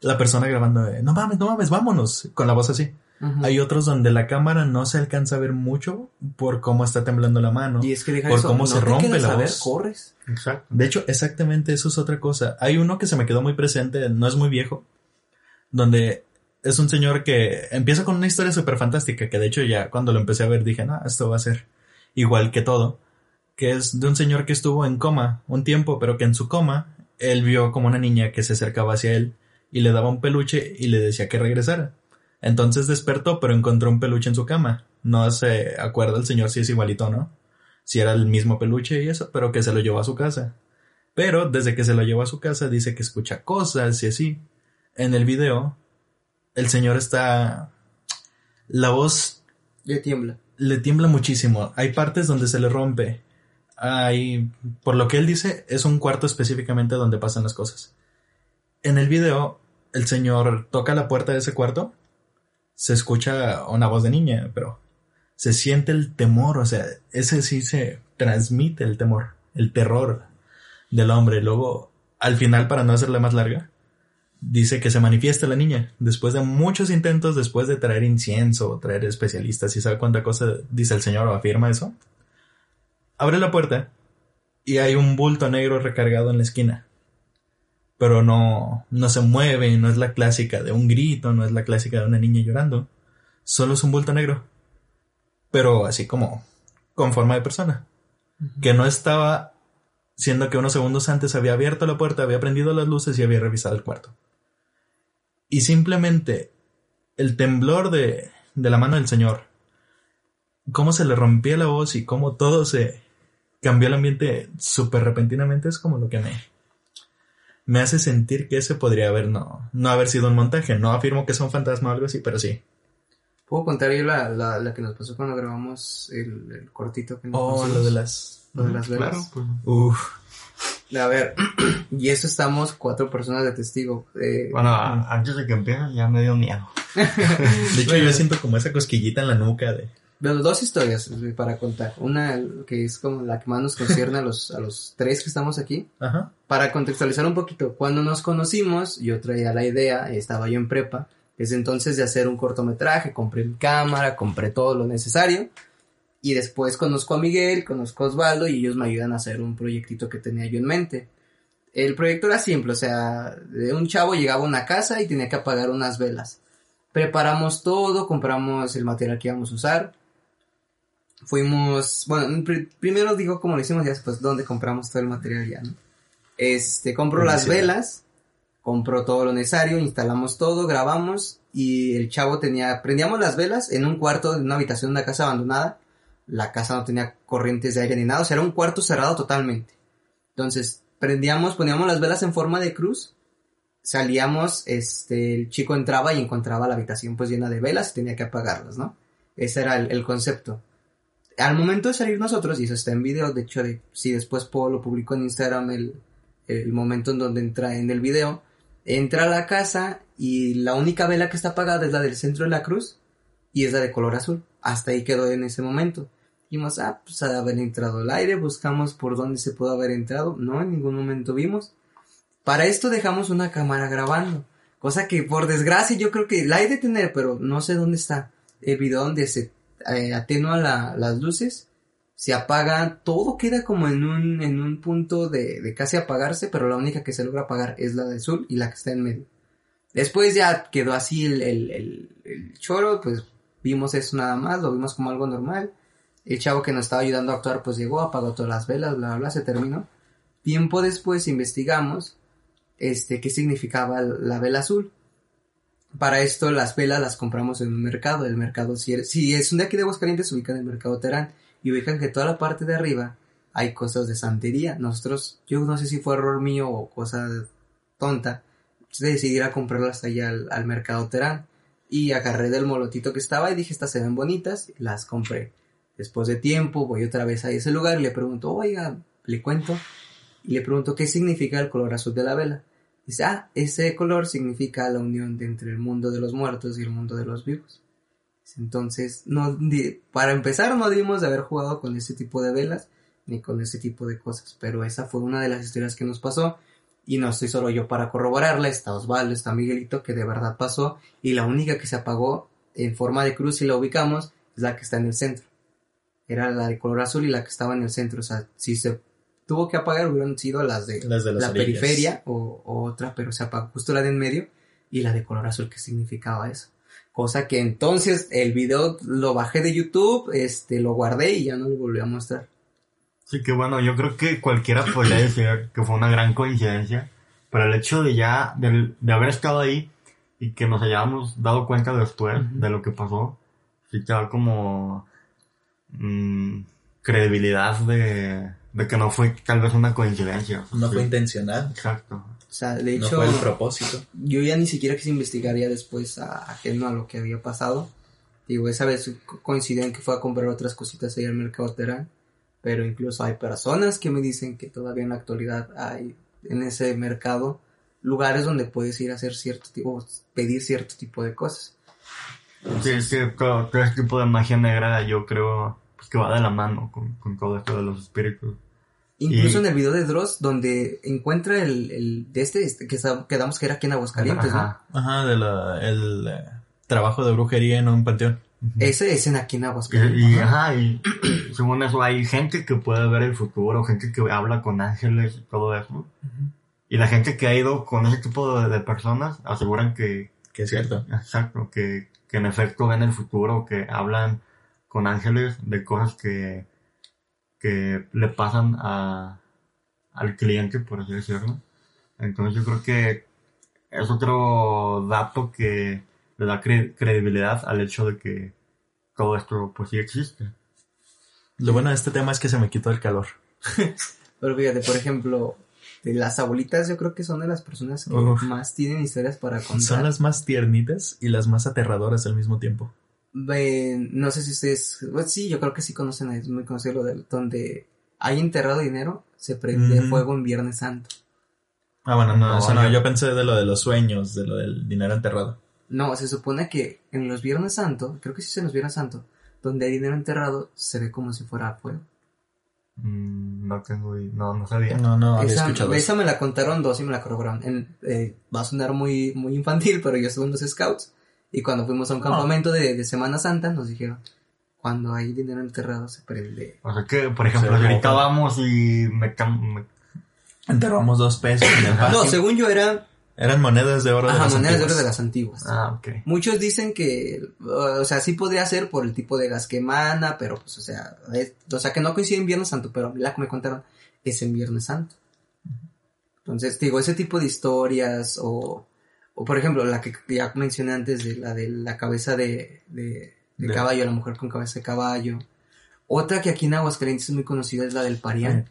la persona grabando, de, no mames, no mames, vámonos, con la voz así. Hay otros donde la cámara no se alcanza a ver mucho por cómo está temblando la mano. Y es que deja por eso, cómo no se te rompe la a ver, voz. corres. Exacto. De hecho, exactamente eso es otra cosa. Hay uno que se me quedó muy presente, no es muy viejo, donde es un señor que empieza con una historia súper fantástica, que de hecho ya cuando lo empecé a ver dije, no, esto va a ser igual que todo, que es de un señor que estuvo en coma un tiempo, pero que en su coma él vio como una niña que se acercaba hacia él y le daba un peluche y le decía que regresara. Entonces despertó, pero encontró un peluche en su cama. No se acuerda el señor si es igualito o no, si era el mismo peluche y eso, pero que se lo llevó a su casa. Pero desde que se lo llevó a su casa dice que escucha cosas y así. En el video, el señor está... La voz Le tiembla. le tiembla muchísimo. Hay partes donde se le rompe. Hay, por lo que él dice, es un cuarto específicamente donde pasan las cosas. En el video, el señor toca la puerta de ese cuarto. Se escucha una voz de niña, pero se siente el temor, o sea, ese sí se transmite el temor, el terror del hombre. Luego, al final, para no hacerla más larga, dice que se manifiesta la niña. Después de muchos intentos, después de traer incienso, traer especialistas y sabe cuánta cosa dice el señor o afirma eso, abre la puerta y hay un bulto negro recargado en la esquina. Pero no, no se mueve, no es la clásica de un grito, no es la clásica de una niña llorando. Solo es un bulto negro. Pero así como con forma de persona. Que no estaba siendo que unos segundos antes había abierto la puerta, había prendido las luces y había revisado el cuarto. Y simplemente el temblor de, de la mano del Señor, cómo se le rompía la voz y cómo todo se cambió el ambiente súper repentinamente es como lo que me, me hace sentir que ese podría haber no, no haber sido un montaje. No afirmo que sea un fantasma o algo así, pero sí. ¿Puedo contar yo la, la, la que nos pasó cuando grabamos el, el cortito que nos Oh, lo de las... Lo de las velas. Claro, pues. Uf. A ver, [clears throat] y eso estamos cuatro personas de testigo. Eh, Bueno, a- antes de que empiece ya me dio miedo. [laughs] De hecho, yo siento como esa cosquillita en la nuca de... Bueno, dos historias eh, para contar. Una que es como la que más nos concierne a [laughs] los, a los tres que estamos aquí. Ajá. Para contextualizar un poquito, cuando nos conocimos, yo traía la idea, estaba yo en prepa, desde entonces de hacer un cortometraje, compré mi cámara, compré todo lo necesario. Y después conozco a Miguel, conozco a Osvaldo y ellos me ayudan a hacer un proyectito que tenía yo en mente. El proyecto era simple, o sea, de un chavo llegaba a una casa y tenía que apagar unas velas. Preparamos todo, compramos el material que íbamos a usar. Fuimos, bueno, pri- primero digo cómo lo hicimos y después dónde compramos todo el material ya, ¿no? Este, compro las velas, compro todo lo necesario, instalamos todo, grabamos y el chavo tenía, prendíamos las velas en un cuarto de una habitación de una casa abandonada. La casa no tenía corrientes de aire ni nada, o sea, era un cuarto cerrado totalmente. Entonces, prendíamos, poníamos las velas en forma de cruz, salíamos, este, el chico entraba y encontraba la habitación pues llena de velas y tenía que apagarlas, ¿no? Ese era el, el concepto. Al momento de salir nosotros, y eso está en video, de hecho, de, si después puedo, lo publico en Instagram el, momento en donde entra en el video, entra a la casa y la única vela que está apagada es la del centro de la cruz y es la de color azul. Hasta ahí quedó en ese momento. Dijimos, ah, pues ha de haber entrado el aire, buscamos por dónde se pudo haber entrado. No, en ningún momento vimos. Para esto dejamos una cámara grabando. Cosa que por desgracia yo creo que la hay de tener, pero no sé dónde está. El video donde se eh, las luces, se apaga, todo queda como en un, en un punto de, casi apagarse, pero la única que se logra apagar es la de azul y la que está en medio. Después ya quedó así el, el, el, el choro, pues vimos eso nada más, lo vimos como algo normal. El chavo que nos estaba ayudando a actuar pues llegó, apagó todas las velas, bla, bla, bla, se terminó. Tiempo después investigamos este, qué significaba la vela azul. Para esto las velas las compramos en un mercado, el mercado si, es- si es un de aquí de Aguascalientes se ubica en el mercado Terán y ubican que toda la parte de arriba hay cosas de santería. Nosotros, yo no sé si fue error mío o cosa tonta, decidí ir a comprarlas allá al, mercado Terán y agarré del molotito que estaba y dije estas se ven bonitas las compré. Después de tiempo voy otra vez a ese lugar y le pregunto, oiga, le cuento y le pregunto qué significa el color azul de la vela. Dice, ah, ese color significa la unión entre el mundo de los muertos y el mundo de los vivos. Entonces, no, para empezar, no debimos de haber jugado con ese tipo de velas ni con ese tipo de cosas, pero esa fue una de las historias que nos pasó y no estoy solo yo para corroborarla, está Osvaldo, está Miguelito, que de verdad pasó y la única que se apagó en forma de cruz y la ubicamos es la que está en el centro. Era la de color azul y la que estaba en el centro, o sea, si se tuvo que apagar hubieran sido las de Las de las la orillas. periferia o, o otra, pero se apagó justo la de en medio y la de color azul que significaba eso. Cosa que entonces el video lo bajé de YouTube, este, lo guardé y ya no lo volví a mostrar. Sí, que bueno, yo creo que cualquiera podría decir que fue una gran coincidencia, pero el hecho de ya, de, de haber estado ahí y que nos hayamos dado cuenta después de lo que pasó, sí te da como mm, credibilidad de, de que no fue tal vez una coincidencia. No Sí, fue intencional. Exacto. O sea, de No hecho, fue el propósito. yo ya ni siquiera quise investigar ya después a, ajeno a lo que había pasado. Digo, esa vez co- coincidí en que fue a comprar otras cositas ahí al mercado Terán, pero incluso hay personas que me dicen que todavía en la actualidad hay en ese mercado lugares donde puedes ir a hacer cierto tipo, pedir cierto tipo de cosas. Sí, sí, todo, todo tipo de magia negra yo creo que va de la mano con, con todo esto de los espíritus. Incluso Y- en el video de Dross, donde encuentra el, el de este, este, que quedamos que era aquí en Aguascalientes, ¿no? Ajá. Ajá, de la, el eh, trabajo de brujería en un panteón. Ese es en aquí en Y, Aguascalientes. y, ajá, y [clears throat] según eso hay gente que puede ver el futuro, gente que habla con ángeles y todo eso. Y la gente que ha ido con ese tipo de, de personas aseguran que, Que es cierto. exacto, que, que en efecto ven el futuro, que hablan con ángeles de cosas que, que le pasan a, al cliente, por así decirlo. Entonces yo creo que es otro dato que le da cre- credibilidad al hecho de que todo esto pues sí existe. Lo bueno de este tema es que se me quitó el calor. [laughs] Pero fíjate, por ejemplo, de las abuelitas yo creo que son de las personas que Uf. más tienen historias para contar. Son las más tiernitas y las más aterradoras al mismo tiempo. No sé si ustedes, pues sí, yo creo que sí conocen, es muy conocido lo del donde hay enterrado dinero, se prende Ujú. fuego en Viernes Santo. Ah, bueno, no, No, eso no. yo- Yo pensé de lo de los sueños, de lo del dinero enterrado. No, se supone que en los Viernes Santo, creo que sí es en los Viernes Santo, donde hay dinero enterrado, se ve como si fuera fuego. Mm, no tengo, no, no sabía. No, no había esa, escuchado eso. esa me la contaron dos y me la corroboraron. En- eh, va a sonar muy, muy infantil, pero yo estuve en los scouts y cuando fuimos a un Ah. campamento de, de Semana Santa nos dijeron, cuando hay dinero enterrado se prende. O sea que, por ejemplo, Se ahorita vamos y me, cam- me- Enterramos dos pesos en el No, patio. según yo eran Eran monedas de oro de ajá, las monedas de oro antiguas. de las antiguas. Ah, ok. Muchos dicen que, uh, o sea, sí podría ser por el tipo de gas que emana, pero pues, o sea, es- o sea, que no coincide en Viernes Santo, pero a mí la que me contaron es en Viernes Santo. Entonces, digo, ese tipo de historias, o, o por ejemplo, la que ya mencioné antes, de la de la cabeza de, de, de De- caballo, la mujer con cabeza de caballo. Otra que aquí en Aguascalientes es muy conocida es la del Parián.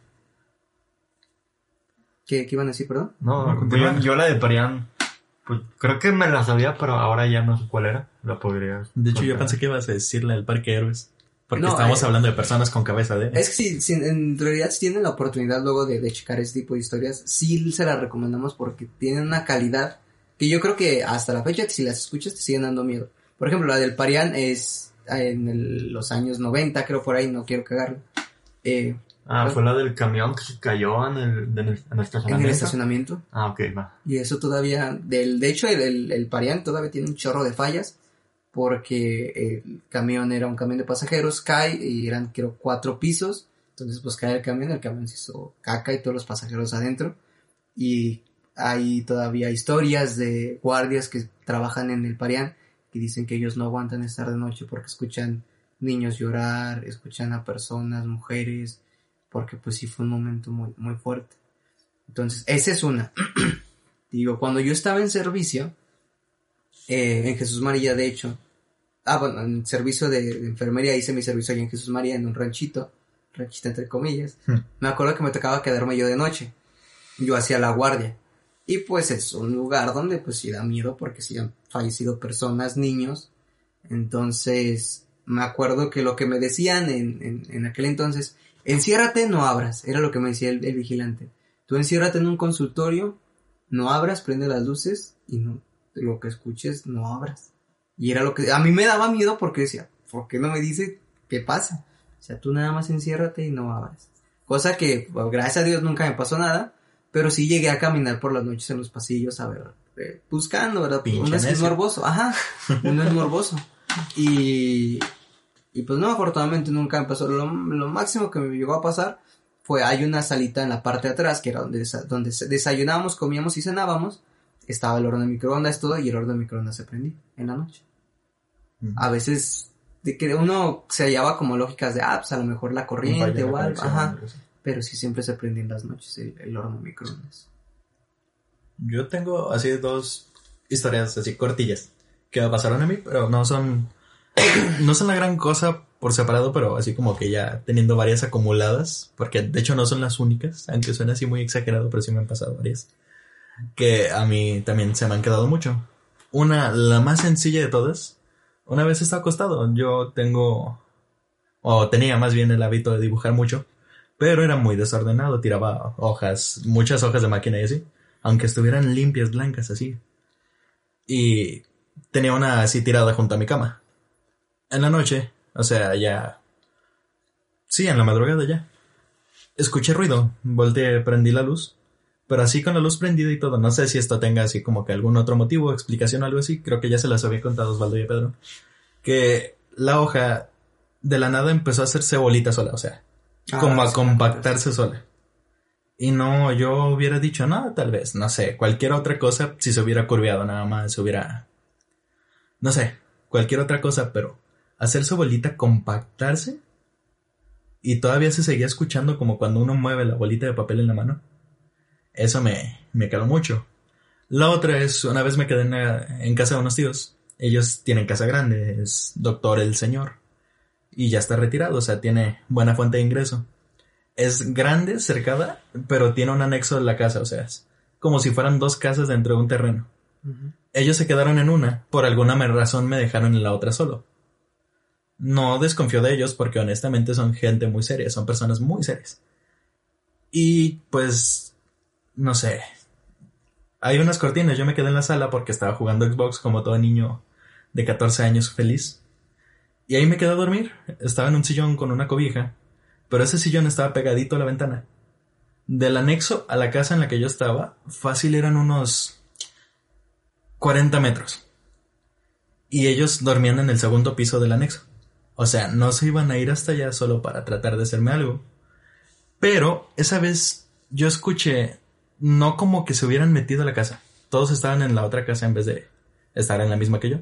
¿Qué, qué iban a decir, perdón? No, yo, yo la de Parián, pues creo que me la sabía, pero ahora ya no sé cuál era. La podría. De hecho, yo pensé que ibas a decirle al Parque Héroes. Porque No, estábamos eh, hablando de personas con cabeza de... Es que si, si en realidad si tienen la oportunidad luego de, de checar este tipo de historias, sí se las recomendamos porque tienen una calidad que yo creo que hasta la fecha, si las escuchas, te siguen dando miedo. Por ejemplo, la del Parián es en el- los años 90, creo por ahí, no quiero cagarlo. Eh, Ah, fue la del camión que se cayó en el, en el, en el en estacionamiento. el estacionamiento. Ah, ok, va. Y eso todavía, del, de hecho, el, el, el Parián todavía tiene un chorro de fallas porque el camión era un camión de pasajeros, cae y eran, creo, cuatro pisos. Entonces, pues cae el camión, el camión se hizo caca y todos los pasajeros adentro. Y hay todavía historias de guardias que trabajan en el Parián que dicen que ellos no aguantan estar de noche porque escuchan niños llorar, escuchan a personas, mujeres, porque pues sí fue un momento muy, muy fuerte. Entonces, esa es una. [clears throat] Digo, cuando yo estaba en servicio, eh, en Jesús María, de hecho, ah, bueno, en servicio de, de enfermería hice mi servicio allá en Jesús María, en un ranchito, ranchito entre comillas. Hmm. Me acuerdo que me tocaba quedarme yo de noche. Yo hacía la guardia. Y pues es un lugar donde pues sí da miedo porque sí han fallecido personas, niños. Entonces, me acuerdo que lo que me decían en, en, aquel entonces, enciérrate, no abras, era lo que me decía el, vigilante. Tú enciérrate en un consultorio, no abras, prende las luces y no, lo que escuches, no abras. Y era lo que a mí me daba miedo porque decía, ¿por qué no me dice qué pasa? O sea, tú nada más enciérrate y no abras. Cosa que, bueno, gracias a Dios, nunca me pasó nada, pero sí llegué a caminar por las noches en los pasillos a ver, eh, buscando, ¿verdad? Pinche Uno es morboso, ajá, [laughs] uno es morboso. Y, y pues no, afortunadamente nunca me pasó. Lo, lo máximo que me llegó a pasar fue, hay una salita en la parte de atrás, que era donde, desa- donde desayunábamos, comíamos y cenábamos. Estaba el horno de microondas, todo, y el horno de microondas se prendía en la noche. Mm. A veces, de que uno se hallaba como lógicas de, ah, pues a lo mejor la corriente o algo, ajá. Pero sí siempre se prendía en las noches el, el horno microondas. Yo tengo así dos historias así cortillas que me pasaron a mí, pero no son [coughs] no son la gran cosa por separado, pero así como que ya teniendo varias acumuladas, porque de hecho no son las únicas, aunque suena así muy exagerado, pero sí me han pasado varias que a mí también se me han quedado mucho. Una, la más sencilla de todas, una vez estaba acostado, yo tengo o tenía más bien el hábito de dibujar mucho, pero era muy desordenado, tiraba hojas, muchas hojas de máquina y así aunque estuvieran limpias, blancas, así. Y tenía una así tirada junto a mi cama. En la noche, o sea, ya... Sí, en la madrugada ya. escuché ruido, volteé, prendí la luz, pero así con la luz prendida y todo. No sé si esto tenga así como que algún otro motivo, explicación algo así. Creo que ya se las había contado Osvaldo y Pedro. Que la hoja de la nada empezó a hacerse bolita sola, o sea, Ah, como a compactarse sola. Y no, yo hubiera dicho, no, tal vez, no sé, cualquier otra cosa, si se hubiera curveado nada más, se hubiera... No sé, cualquier otra cosa, pero hacerse bolita, compactarse, y todavía se seguía escuchando como cuando uno mueve la bolita de papel en la mano. Eso me, me caló mucho. La otra es, una vez me quedé en, la- en casa de unos tíos. Ellos tienen casa grande, es doctor el señor. Y ya está retirado, o sea, tiene buena fuente de ingreso. Es grande, cercada, pero tiene un anexo de la casa, o sea, es como si fueran dos casas dentro de un terreno. Ellos se quedaron en una, por alguna razón me dejaron en la otra solo. No desconfío de ellos porque honestamente son gente muy seria, son personas muy serias. Y pues, no sé. Hay unas cortinas, yo me quedé en la sala porque estaba jugando Xbox como todo niño de 14 años feliz. Y ahí me quedé a dormir. Estaba en un sillón con una cobija, pero ese sillón estaba pegadito a la ventana. Del anexo a la casa en la que yo estaba, fácil eran unos 40 metros. Y ellos dormían en el segundo piso del anexo. O sea, no se iban a ir hasta allá solo para tratar de hacerme algo. Pero esa vez yo escuché, no como que se hubieran metido a la casa. Todos estaban en la otra casa en vez de estar en la misma que yo.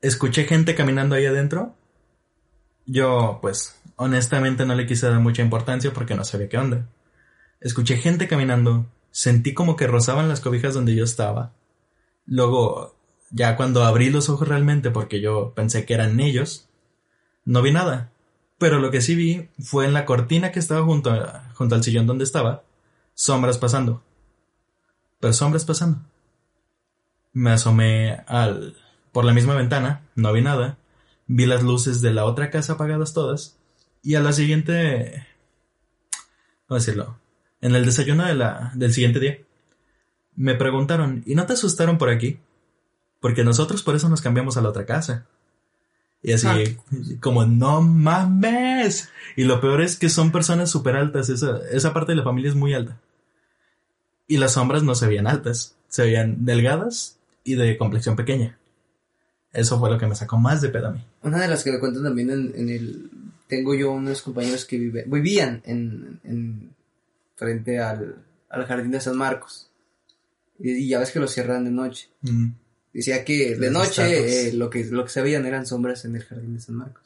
Escuché gente caminando ahí adentro. Yo, pues, honestamente no le quise dar mucha importancia porque no sabía qué onda. Escuché gente caminando. Sentí como que rozaban las cobijas donde yo estaba. Luego, ya cuando abrí los ojos realmente, porque yo pensé que eran ellos, no vi nada. Pero lo que sí vi fue en la cortina que estaba junto, junto al sillón donde estaba, sombras pasando. Pero sombras pasando. Me asomé al, por la misma ventana, no vi nada. Vi las luces de la otra casa apagadas todas. Y a la siguiente, ¿cómo decirlo? En el desayuno de la, del siguiente día, me preguntaron, ¿y no te asustaron por aquí? Porque nosotros por eso nos cambiamos a la otra casa. Y así, Ah. como, no mames. Y lo peor es que son personas súper altas. Esa, esa parte de la familia es muy alta. Y las sombras no se veían altas. Se veían delgadas y de complexión pequeña. Eso fue lo que me sacó más de pedo a mí. Una de las que me cuentan también en, en el... Tengo yo unos compañeros que vive, vivían en, en frente al, al jardín de San Marcos. Y, y ya ves que lo cierran de noche. Mm. Decía que de Los noche eh, lo que lo que se veían eran sombras en el jardín de San Marcos.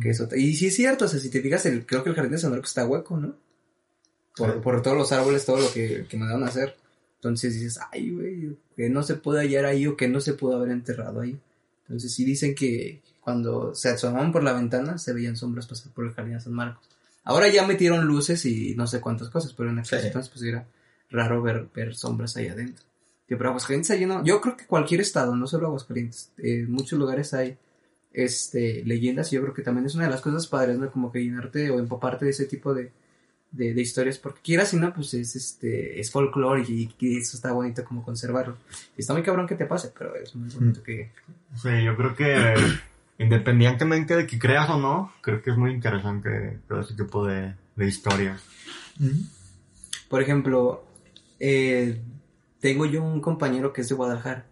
Que eso, y sí es cierto, o sea, si te fijas, el, creo que el jardín de San Marcos está hueco, ¿no? Por, por todos los árboles, todo lo que, que mandaron a hacer. Entonces dices, ay, güey, que no se puede hallar ahí o que no se pudo haber enterrado ahí. Entonces sí dicen que cuando se asomaban por la ventana se veían sombras pasar por el jardín de San Marcos. Ahora ya metieron luces y no sé cuántas cosas, pero en aquel Sí. entonces pues era raro ver, ver sombras ahí adentro. Que pero Aguascalientes hay yo creo que cualquier estado, no solo Aguascalientes, eh, en muchos lugares hay este leyendas y yo creo que también es una de las cosas padres, ¿no? Como que llenarte o empaparte de ese tipo de, de, de historias, porque quieras y no, pues es este, es folclore y, y eso está bonito como conservarlo. Y está muy cabrón que te pase, pero es muy bonito que... Sí, yo creo que [coughs] independientemente de que creas o no, creo que es muy interesante todo ese tipo de, de historias. Por ejemplo, eh, tengo yo un compañero que es de Guadalajara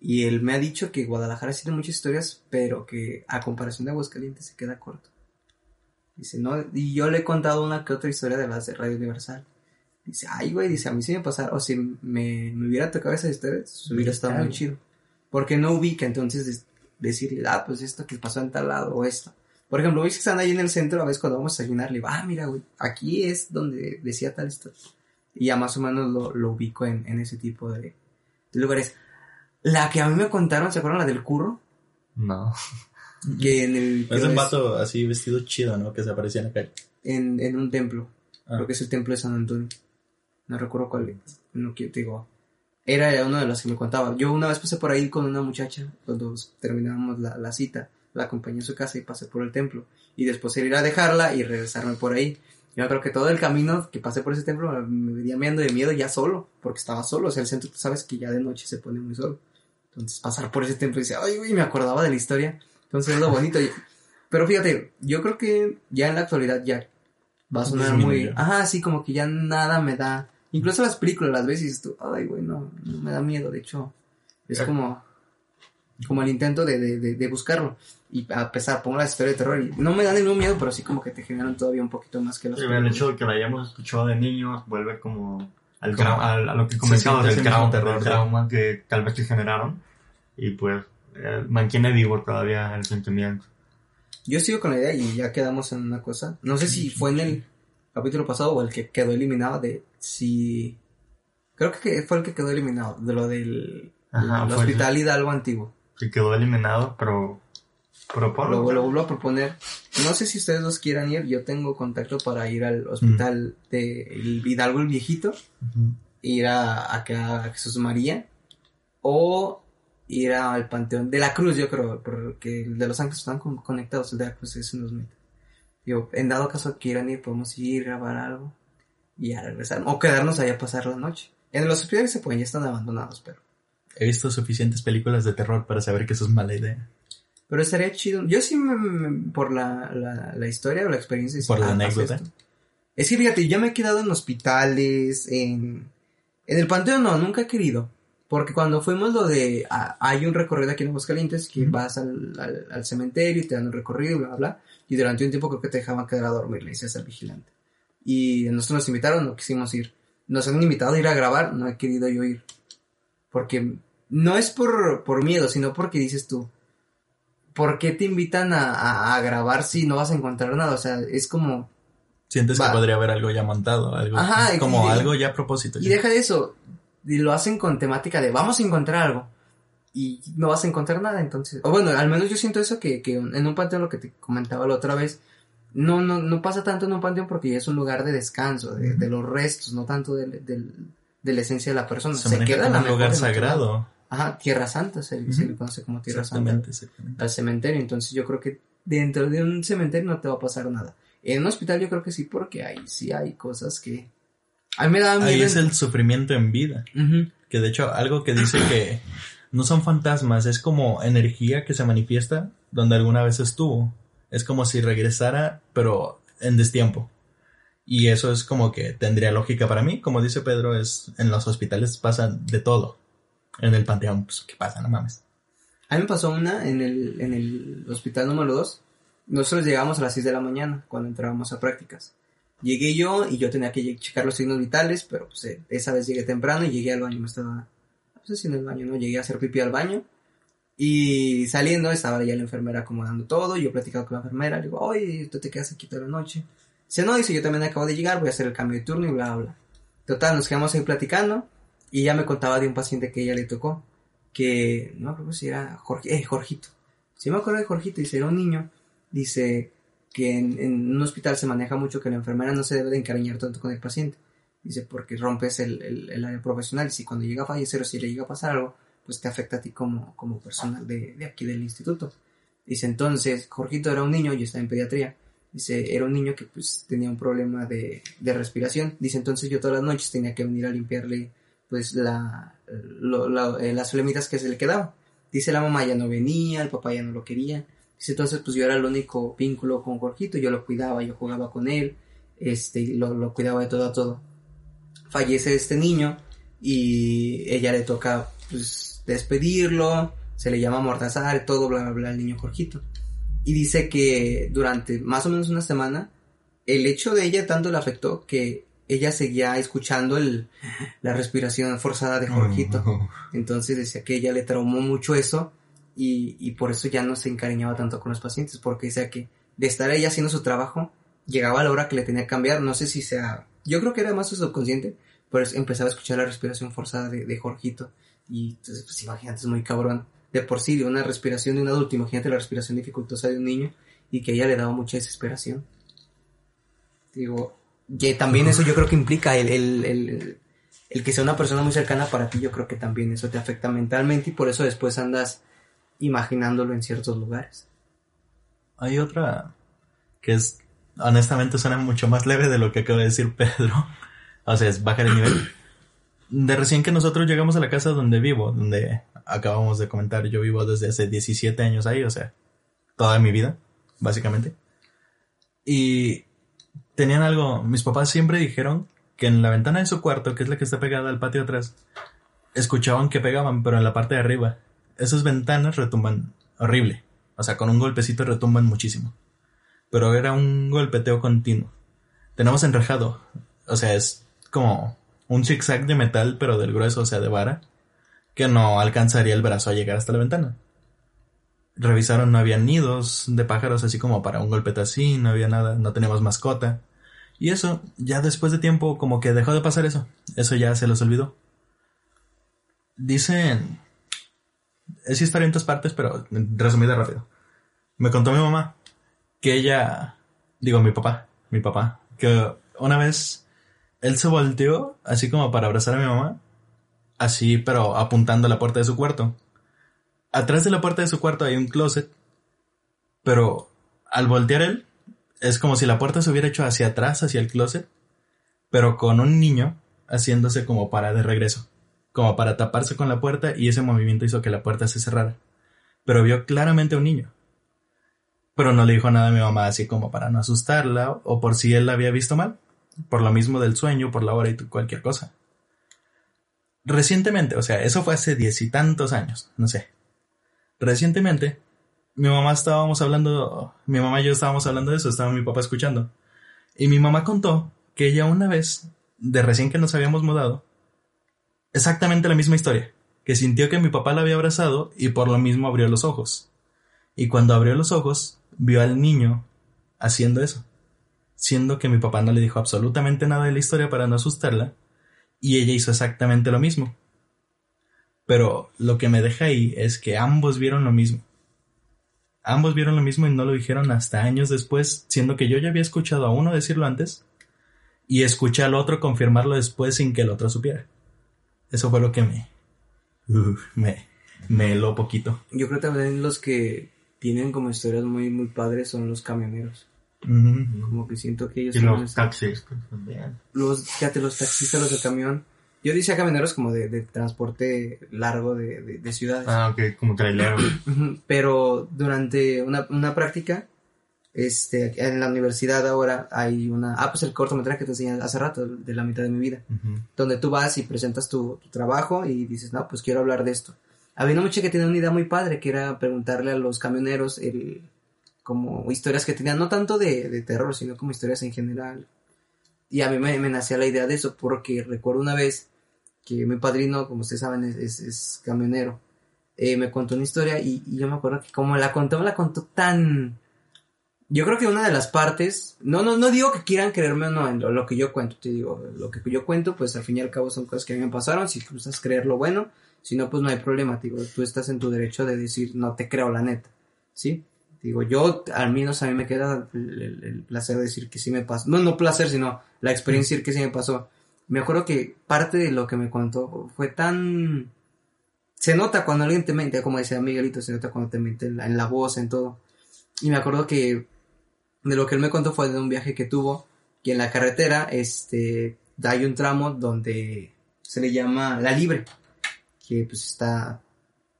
y él me ha dicho que Guadalajara tiene muchas historias, pero que a comparación de Aguascalientes se queda corto. Dice, no, y yo le he contado una que otra historia de las de Radio Universal. Dice, ay, güey, dice, a mí si me pasara, o si me, me hubiera tocado esa historia, pues, hubiera estado muy chido. Porque no ubica, entonces decirle, ah, pues esto que pasó en tal lado o esto. Por ejemplo, ves que están ahí en el centro, a veces cuando vamos a desayunar, le digo, ah, mira, güey, aquí es donde decía tal historia. Y ya más o menos lo, lo ubico en, en ese tipo de, de lugares. La que a mí me contaron, ¿se acuerdan la del curro? No. [laughs] Que en el... Es un vato así vestido chido, ¿no? Que se aparecía en la calle. en, en un templo. Ah. Creo que es el templo de San Antonio. No recuerdo cuál es. No quiero, te digo. Era uno de los que me contaba. Yo una vez pasé por ahí con una muchacha cuando terminábamos la, la cita. La acompañé a su casa y pasé por el templo. Y después ir a dejarla y regresarme por ahí. Yo creo que todo el camino que pasé por ese templo me venía meando de miedo ya solo. Porque estaba solo. O sea, el centro, tú sabes que ya de noche se pone muy solo. Entonces pasar por ese templo y decía, ay, güey, me acordaba de la historia. Entonces es lo bonito. Y- Pero fíjate, yo creo que ya en la actualidad ya va a sonar muy... Ajá, sí, como que ya nada me da... Incluso las películas las dices tú, ay, güey, no, no me da miedo, de hecho, es como... Como el intento de, de, de, buscarlo. Y a pesar, pongo la historia de terror y no me dan ningún miedo, pero sí como que te generan todavía un poquito más que los... Sí, el hecho de que la hayamos escuchado de niños vuelve como al, a lo que comentamos del trauma, terror, trauma que tal vez te generaron. Y pues eh, mantiene vivo todavía el sentimiento. Yo sigo con la idea y ya quedamos en una cosa. No sé si fue en el capítulo pasado o el que quedó eliminado de si... Creo que fue el que quedó eliminado, de lo del hospital Hidalgo antiguo. Sí, quedó eliminado, pero... Lo, lo, vuelvo a proponer. No sé si ustedes dos quieran ir. Yo tengo contacto para ir al hospital de Hidalgo el viejito. Ir a, a, a Jesús María. O ir al Panteón de la Cruz, yo creo, porque el de Los Ángeles están conectados, el de la Cruz es unos metros. Yo, en dado caso quieran ir, podemos ir, grabar algo y a regresar. O quedarnos allá a pasar la noche. En los hospitales se pueden, ya están abandonados, pero. He visto suficientes películas de terror para saber que eso es mala idea. Pero estaría chido. Yo sí, me, por la, la, la, historia o la experiencia. Por la anécdota. Es que fíjate, yo me he quedado en hospitales, en. En el panteón no, nunca he querido. Porque cuando fuimos lo de, hay un recorrido aquí en Aguascalientes que vas al, al, cementerio y te dan un recorrido, bla, bla, Y durante un tiempo creo que te dejaban quedar a dormir, le dices al vigilante. Y nosotros nos invitaron, no quisimos ir. Nos han invitado a ir a grabar, no he querido yo ir. Porque no es por, por miedo, sino porque dices tú, ¿por qué te invitan a, a, grabar si no vas a encontrar nada? O sea, es como... Sientes que podría haber algo ya montado, algo como algo ya a propósito. Y deja de eso, y lo hacen con temática de vamos a encontrar algo y no vas a encontrar nada entonces o bueno al menos yo siento eso que, que en un panteón lo que te comentaba la otra vez no no no pasa tanto en un panteón porque ya es un lugar de descanso de, los restos no tanto de, de, la esencia de la persona. Se, queda en un lugar sagrado. Ajá tierra santa se, le conoce como tierra santa al cementerio entonces yo creo que dentro de un cementerio no te va a pasar nada. En un hospital yo creo que sí porque ahí sí hay cosas que a mí me da Ahí es el sufrimiento en vida. Que de hecho, algo que dice que no son fantasmas, es como energía que se manifiesta donde alguna vez estuvo. Es como si regresara, pero en destiempo. Y eso es como que tendría lógica para mí. Como dice Pedro, es en los hospitales pasa de todo. En el panteón, pues, ¿qué pasa? No mames. A mí me pasó una en el, en el hospital número 2. Nosotros llegamos a las 6 de la mañana cuando entrábamos a prácticas. Llegué yo y yo tenía que checar los signos vitales, pero pues eh, esa vez llegué temprano y llegué al baño, me estaba, no sé si en el baño, ¿no? Llegué a hacer pipí al baño y saliendo estaba ya la enfermera acomodando todo, yo platicaba con la enfermera, le digo, oye, tú te quedas aquí toda la noche. Dice, no, dice, yo también acabo de llegar, voy a hacer el cambio de turno y bla, bla. Total, nos quedamos ahí platicando y ella me contaba de un paciente que ella le tocó, que, no creo si era Jorge, eh, Jorgito. Si me acuerdo de Jorgito, dice, era un niño, dice, que en, un hospital se maneja mucho que la enfermera no se debe de encariñar tanto con el paciente. Dice, porque rompes el, el, área profesional y si cuando llega a fallecer o si le llega a pasar algo, pues te afecta a ti como, como personal de, de aquí del instituto. Dice, entonces, Jorgito era un niño, yo estaba en pediatría. Dice, era un niño que pues tenía un problema de, de respiración. Dice, entonces yo todas las noches tenía que venir a limpiarle pues la, eh, las flemitas que se le quedaban. Dice, la mamá ya no venía, el papá ya no lo quería entonces pues yo era el único vínculo con Jorgito, yo lo cuidaba, yo jugaba con él, este, lo, lo cuidaba de todo a todo. Fallece este niño y ella le toca pues despedirlo, se le llama Mortazar, todo, bla, bla, bla, al niño Jorgito. Y dice que durante más o menos una semana, el hecho de ella tanto le afectó que ella seguía escuchando el, la respiración forzada de Jorgito. Entonces decía que ella le traumó mucho eso y, por eso ya no se encariñaba tanto con los pacientes, porque decía que de estar ella haciendo su trabajo, llegaba la hora que le tenía que cambiar, no sé si sea, yo creo que era más su subconsciente, pero empezaba a escuchar la respiración forzada de, de Jorgito, y entonces, pues imagínate, es muy cabrón, de por sí, de una respiración de un adulto, imagínate la respiración dificultosa de un niño, y que ella le daba mucha desesperación. Digo, que también eso yo creo que implica el, el, el, el que sea una persona muy cercana para ti, yo creo que también eso te afecta mentalmente y por eso después andas imaginándolo en ciertos lugares. Hay otra que es, honestamente suena mucho más leve de lo que acaba de decir Pedro. [laughs] O sea, es bajar el nivel. De recién que nosotros llegamos a la casa donde vivo, donde acabamos de comentar, yo vivo desde hace 17 años ahí, o sea, toda mi vida, básicamente. Y tenían algo, mis papás siempre dijeron que en la ventana de su cuarto, que es la que está pegada al patio atrás, escuchaban que pegaban, pero en la parte de arriba. Esas ventanas retumban horrible. O sea, con un golpecito retumban muchísimo. Pero era un golpeteo continuo. Tenemos enrejado. O sea, es como un zigzag de metal, pero del grueso, o sea, de vara, que no alcanzaría el brazo a llegar hasta la ventana. Revisaron, no había nidos de pájaros así como para un golpete así, no había nada, no teníamos mascota. Y eso, ya después de tiempo, como que dejó de pasar eso. Eso ya se los olvidó. Dicen. Es historia en dos partes, pero resumida rápido. Me contó mi mamá que ella. Digo, mi papá. Mi papá. Que una vez él se volteó, así como para abrazar a mi mamá. Así, pero apuntando a la puerta de su cuarto. Atrás de la puerta de su cuarto hay un closet. Pero al voltear él, es como si la puerta se hubiera hecho hacia atrás, hacia el closet. Pero con un niño haciéndose como para de regreso como para taparse con la puerta y ese movimiento hizo que la puerta se cerrara. Pero vio claramente a un niño. Pero no le dijo nada a mi mamá así como para no asustarla o por si él la había visto mal, por lo mismo del sueño, por la hora y cualquier cosa. Recientemente, o sea, eso fue hace diez y tantos años, no sé. Recientemente, mi mamá estábamos hablando, mi mamá y yo estábamos hablando de eso, estaba mi papá escuchando. Y mi mamá contó que ella una vez, de recién que nos habíamos mudado, Exactamente la misma historia, que sintió que mi papá la había abrazado y por lo mismo abrió los ojos. Y cuando abrió los ojos, vio al niño haciendo eso, siendo que mi papá no le dijo absolutamente nada de la historia para no asustarla, y ella hizo exactamente lo mismo. Pero lo que me deja ahí es que ambos vieron lo mismo. Ambos vieron lo mismo y no lo dijeron hasta años después, siendo que yo ya había escuchado a uno decirlo antes y escuché al otro confirmarlo después sin que el otro supiera. Eso fue lo que me. me. me heló poquito. Yo creo también los que tienen como historias muy, muy padres son los camioneros. Como que siento que ellos y los taxistas Los, fíjate, los taxistas, los de camión. Yo decía camioneros como de, de transporte largo de, de, de, ciudades. Ah, ok, como trailero. Pero durante una, una práctica, este, en la universidad ahora hay una, ah, pues el cortometraje que te enseñé hace rato, de la mitad de mi vida, donde tú vas y presentas tu, trabajo y dices, no, pues quiero hablar de esto. Había una muchacha que tenía una idea muy padre, que era preguntarle a los camioneros el, como historias que tenían, no tanto de, de terror, sino como historias en general. Y a mí me, me, nacía la idea de eso, porque recuerdo una vez que mi padrino, como ustedes saben, es, es, camionero, eh, me contó una historia y, y, yo me acuerdo que como la contó, me la contó tan yo creo que una de las partes, no, no, no digo que quieran creerme o no en lo, que yo cuento, te digo, lo que yo cuento, pues al fin y al cabo son cosas que a mí me pasaron, si gustas creer lo bueno, si no, pues no hay problema, digo, tú estás en tu derecho de decir, no te creo la neta, ¿sí? Digo, yo, al menos a mí me queda el, placer de decir que sí me pasó, no, no placer, sino la experiencia de decir que sí me pasó. Me acuerdo que parte de lo que me contó fue tan... Se nota cuando alguien te mente, como decía Miguelito, se nota cuando te mente en la, en la voz, en todo. Y me acuerdo que de lo que él me contó fue de un viaje que tuvo, que en la carretera, este, hay un tramo donde se le llama La Libre, que pues está,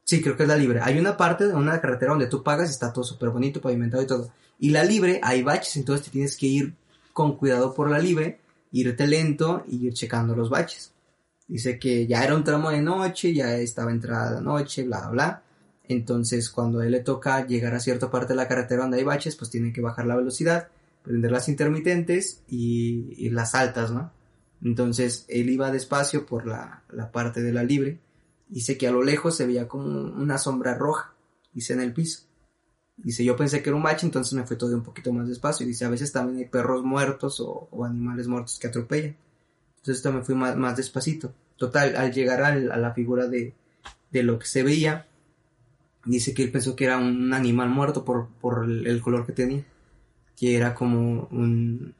sí, creo que es La Libre. Hay una parte de una carretera donde tú pagas y está todo súper bonito, pavimentado y todo. Y La Libre hay baches, entonces te tienes que ir con cuidado por La Libre, irte lento y ir checando los baches. Dice que ya era un tramo de noche, ya estaba entrada la noche, bla, bla, bla. Entonces, cuando a él le toca llegar a cierta parte de la carretera donde hay baches, pues tiene que bajar la velocidad, prender las intermitentes y, las altas, ¿no? Entonces, él iba despacio por la, parte de la libre. Dice que a lo lejos se veía como una sombra roja, dice en el piso. Dice, yo pensé que era un bache, entonces me fue todo un poquito más despacio. Dice, a veces también hay perros muertos o, animales muertos que atropellan. Entonces también fui más, más despacito. Total, al llegar a la figura de, de lo que se veía, dice que él pensó que era un animal muerto por, por el, color que tenía, que era como un,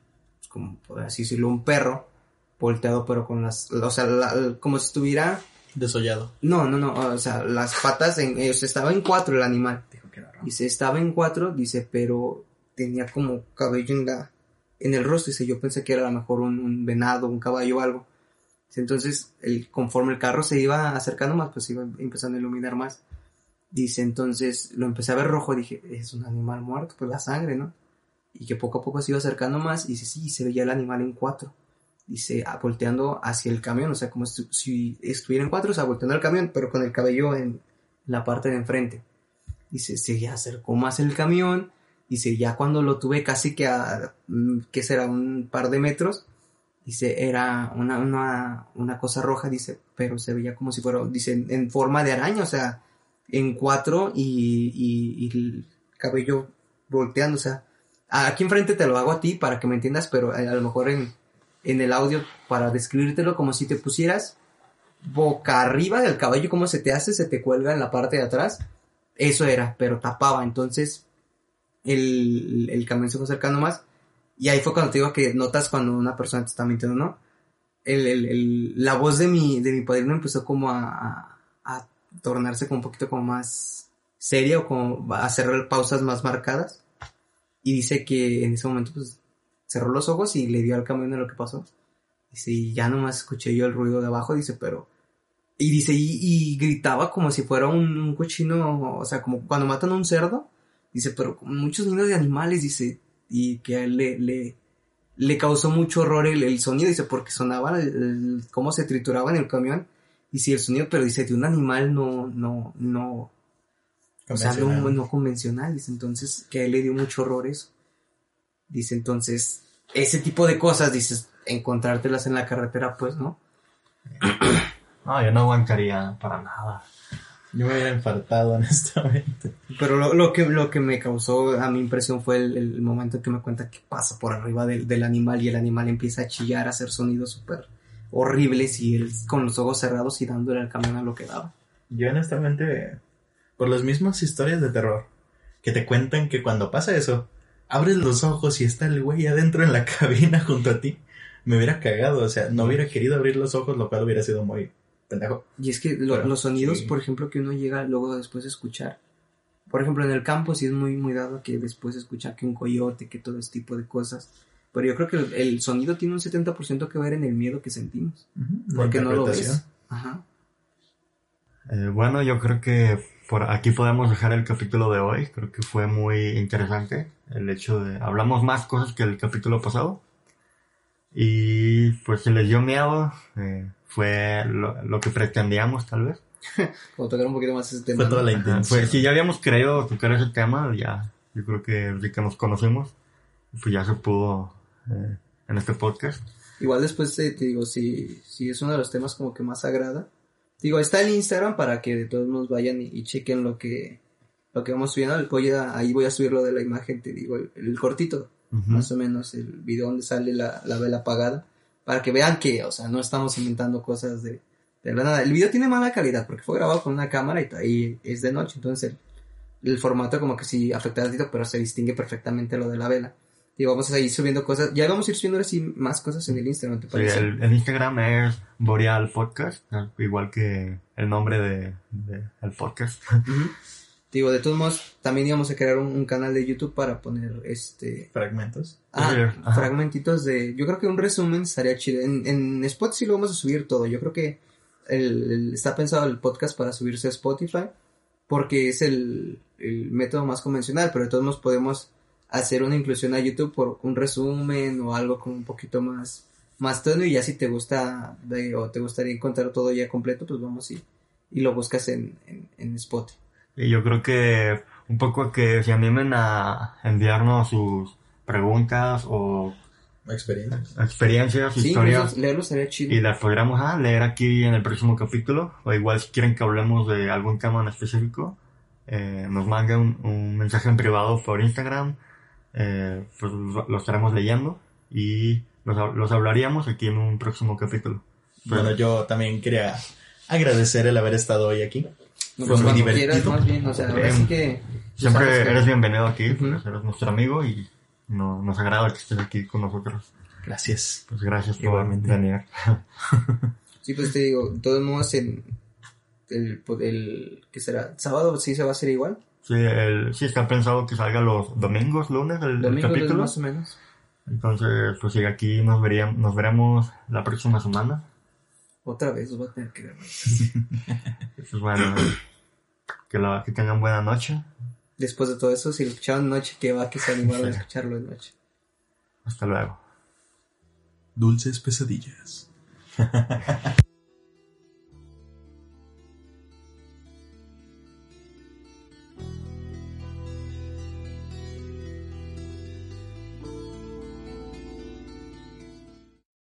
como por así decirlo, un perro volteado pero con las, o sea, como si estuviera... Desollado. No, no, no, o sea, las patas, en, o sea, estaba en cuatro el animal. Dijo que Dice, estaba en cuatro, dice, pero tenía como cabello en la, en el rostro, dice, yo pensé que era a lo mejor un, un venado, un caballo o algo. Entonces, el, conforme el carro se iba acercando más, pues iba empezando a iluminar más. Dice, entonces lo empecé a ver rojo, dije, es un animal muerto, pues la sangre, ¿no? y que poco a poco se iba acercando más y dice, sí, se veía el animal en cuatro. Dice, ah, volteando hacia el camión, o sea, como si estuviera en cuatro, o sea, volteando el camión, pero con el cabello en la parte de enfrente. Dice, se acercó más el camión, dice, ya cuando lo tuve casi que a, mm, ¿qué será? Un par de metros, dice, era una, una, una cosa roja, dice, pero se veía como si fuera, dice, en forma de araña, o sea, en cuatro y, y, el cabello volteando, o sea, aquí enfrente te lo hago a ti para que me entiendas, pero a, a lo mejor en, en el audio para describírtelo como si te pusieras boca arriba del cabello, como se te hace, se te cuelga en la parte de atrás, eso era, pero tapaba, entonces el, el camión se fue acercando más y ahí fue cuando te digo que notas cuando una persona te está mintiendo, ¿no? El, el, la voz de mi, de mi padrino empezó como a tornarse como un poquito como más seria o como hacer pausas más marcadas. Y dice que en ese momento pues cerró los ojos y le dio al camión de lo que pasó. Dice, y ya nomás escuché yo el ruido de abajo, dice, pero... Y dice, y, y gritaba como si fuera un, un cochino, o sea, como cuando matan a un cerdo. Dice, pero con muchos niños de animales, dice, y que a él le, le, le causó mucho horror el, el sonido, dice, porque sonaba el, el- cómo se trituraba en el camión. Y sí, el sonido, pero dice, de un animal no, no, no, o sea, no, Convencional. no convencional, dice, entonces, que a él le dio mucho horror eso. Dice, entonces, ese tipo de cosas, dices, encontrártelas en la carretera, pues, ¿no? [coughs] No, yo no aguantaría para nada. Yo me hubiera infartado, [laughs] honestamente. Pero lo, lo que, lo que me causó a mi impresión fue el, el momento en que me cuenta que pasa por arriba del, del animal y el animal empieza a chillar, a hacer sonidos súper horribles y él con los ojos cerrados y dándole al camión a lo que daba. Yo honestamente, por las mismas historias de terror, que te cuentan que cuando pasa eso, abres los ojos y está el güey adentro en la [laughs] cabina junto a ti, me hubiera cagado, o sea, no hubiera querido abrir los ojos, lo cual hubiera sido muy pendejo. Y es que lo- Pero, los sonidos, sí. por ejemplo, que uno llega luego después de escuchar. Por ejemplo, en el campo sí es muy, muy dado que después escuchar que un coyote, que todo ese tipo de cosas. Pero yo creo que el, sonido tiene un 70% que ver en el miedo que sentimos. La Porque no lo ves. Ajá. Eh, bueno, yo creo que por aquí podemos dejar el capítulo de hoy. Creo que fue muy interesante el hecho de... Hablamos más cosas que el capítulo pasado. Y pues se les dio miedo. eh, fue lo, lo que pretendíamos tal vez. [laughs] Como tocar un poquito más ese tema. Fue toda ¿no? la intención. Pues si ya habíamos querido tocar ese tema, ya yo creo que desde que nos conocimos, pues ya se pudo eh, en este podcast. Igual después te, te digo, si, si es uno de los temas como que más agrada. Digo, está el Instagram para que de todos nos vayan y, y chequen lo que, lo que vamos subiendo. Voy a- ahí voy a subir lo de la imagen, te digo, el, el cortito. Ujú. más o menos el video donde sale la, la vela apagada, para que vean que, o sea, no estamos inventando cosas de, de la nada. El video tiene mala calidad porque fue grabado con una cámara y, y es de noche, entonces el, el formato como que sí afecta tantito, pero se distingue perfectamente lo de la vela. Y vamos a seguir subiendo cosas, ya vamos a ir subiendo así más cosas en el Instagram, ¿te Sí, parece? el, el Instagram es Boreal Podcast, igual que el nombre de, de- el podcast. Digo, de todos modos, también íbamos a crear un, un canal de YouTube para poner este Fragmentos. Ah, Sí, ajá. fragmentitos de. Yo creo que un resumen estaría chido. En, en Spotify sí lo vamos a subir todo. Yo creo que el, el- está pensado el podcast para subirse a Spotify. Porque es el, el método más convencional. Pero de todos modos podemos hacer una inclusión a YouTube por un resumen o algo con un poquito más, más tono. Y ya si te gusta de- o te gustaría encontrar todo ya completo, pues vamos y, y lo buscas en, en, en Spotify. Y yo creo que un poco que se animen a enviarnos sus preguntas o Experiencias. experiencias, Sí, historias. eso- leerlo estaría chido. Y las podríamos ah, leer aquí en el próximo capítulo. O igual si quieren que hablemos de algún tema en específico, eh, nos manden un, un mensaje en privado por Instagram. Eh, pues lo, estaremos leyendo y los, los hablaríamos aquí en un próximo capítulo. Bueno, yo también quería agradecer el haber estado hoy aquí. No, Fue pues muy cuando divertido. quieras, más bien, o sea, ahora Em, sí que... Siempre que- eres bienvenido aquí, Ujú. pues eres nuestro amigo y no, nos agrada que estés aquí con nosotros. Gracias. Pues gracias por Igualmente. venir. Sí, pues te digo, de todos modos, en el, el, ¿qué será? ¿Sábado sí se va a hacer igual? Sí, el, sí está pensado que salga los domingos, lunes, el, el Domingo lunes, capítulo. más o menos. Entonces, pues sí, aquí nos, veríamos, nos veremos la próxima semana. Otra vez, los voy a tener que ver. Pues bueno, que, la, que tengan buena noche. después de todo eso, si lo escucharon de noche, que va que se animaron a escucharlo de noche. Hasta luego. Dulces pesadillas. [laughs]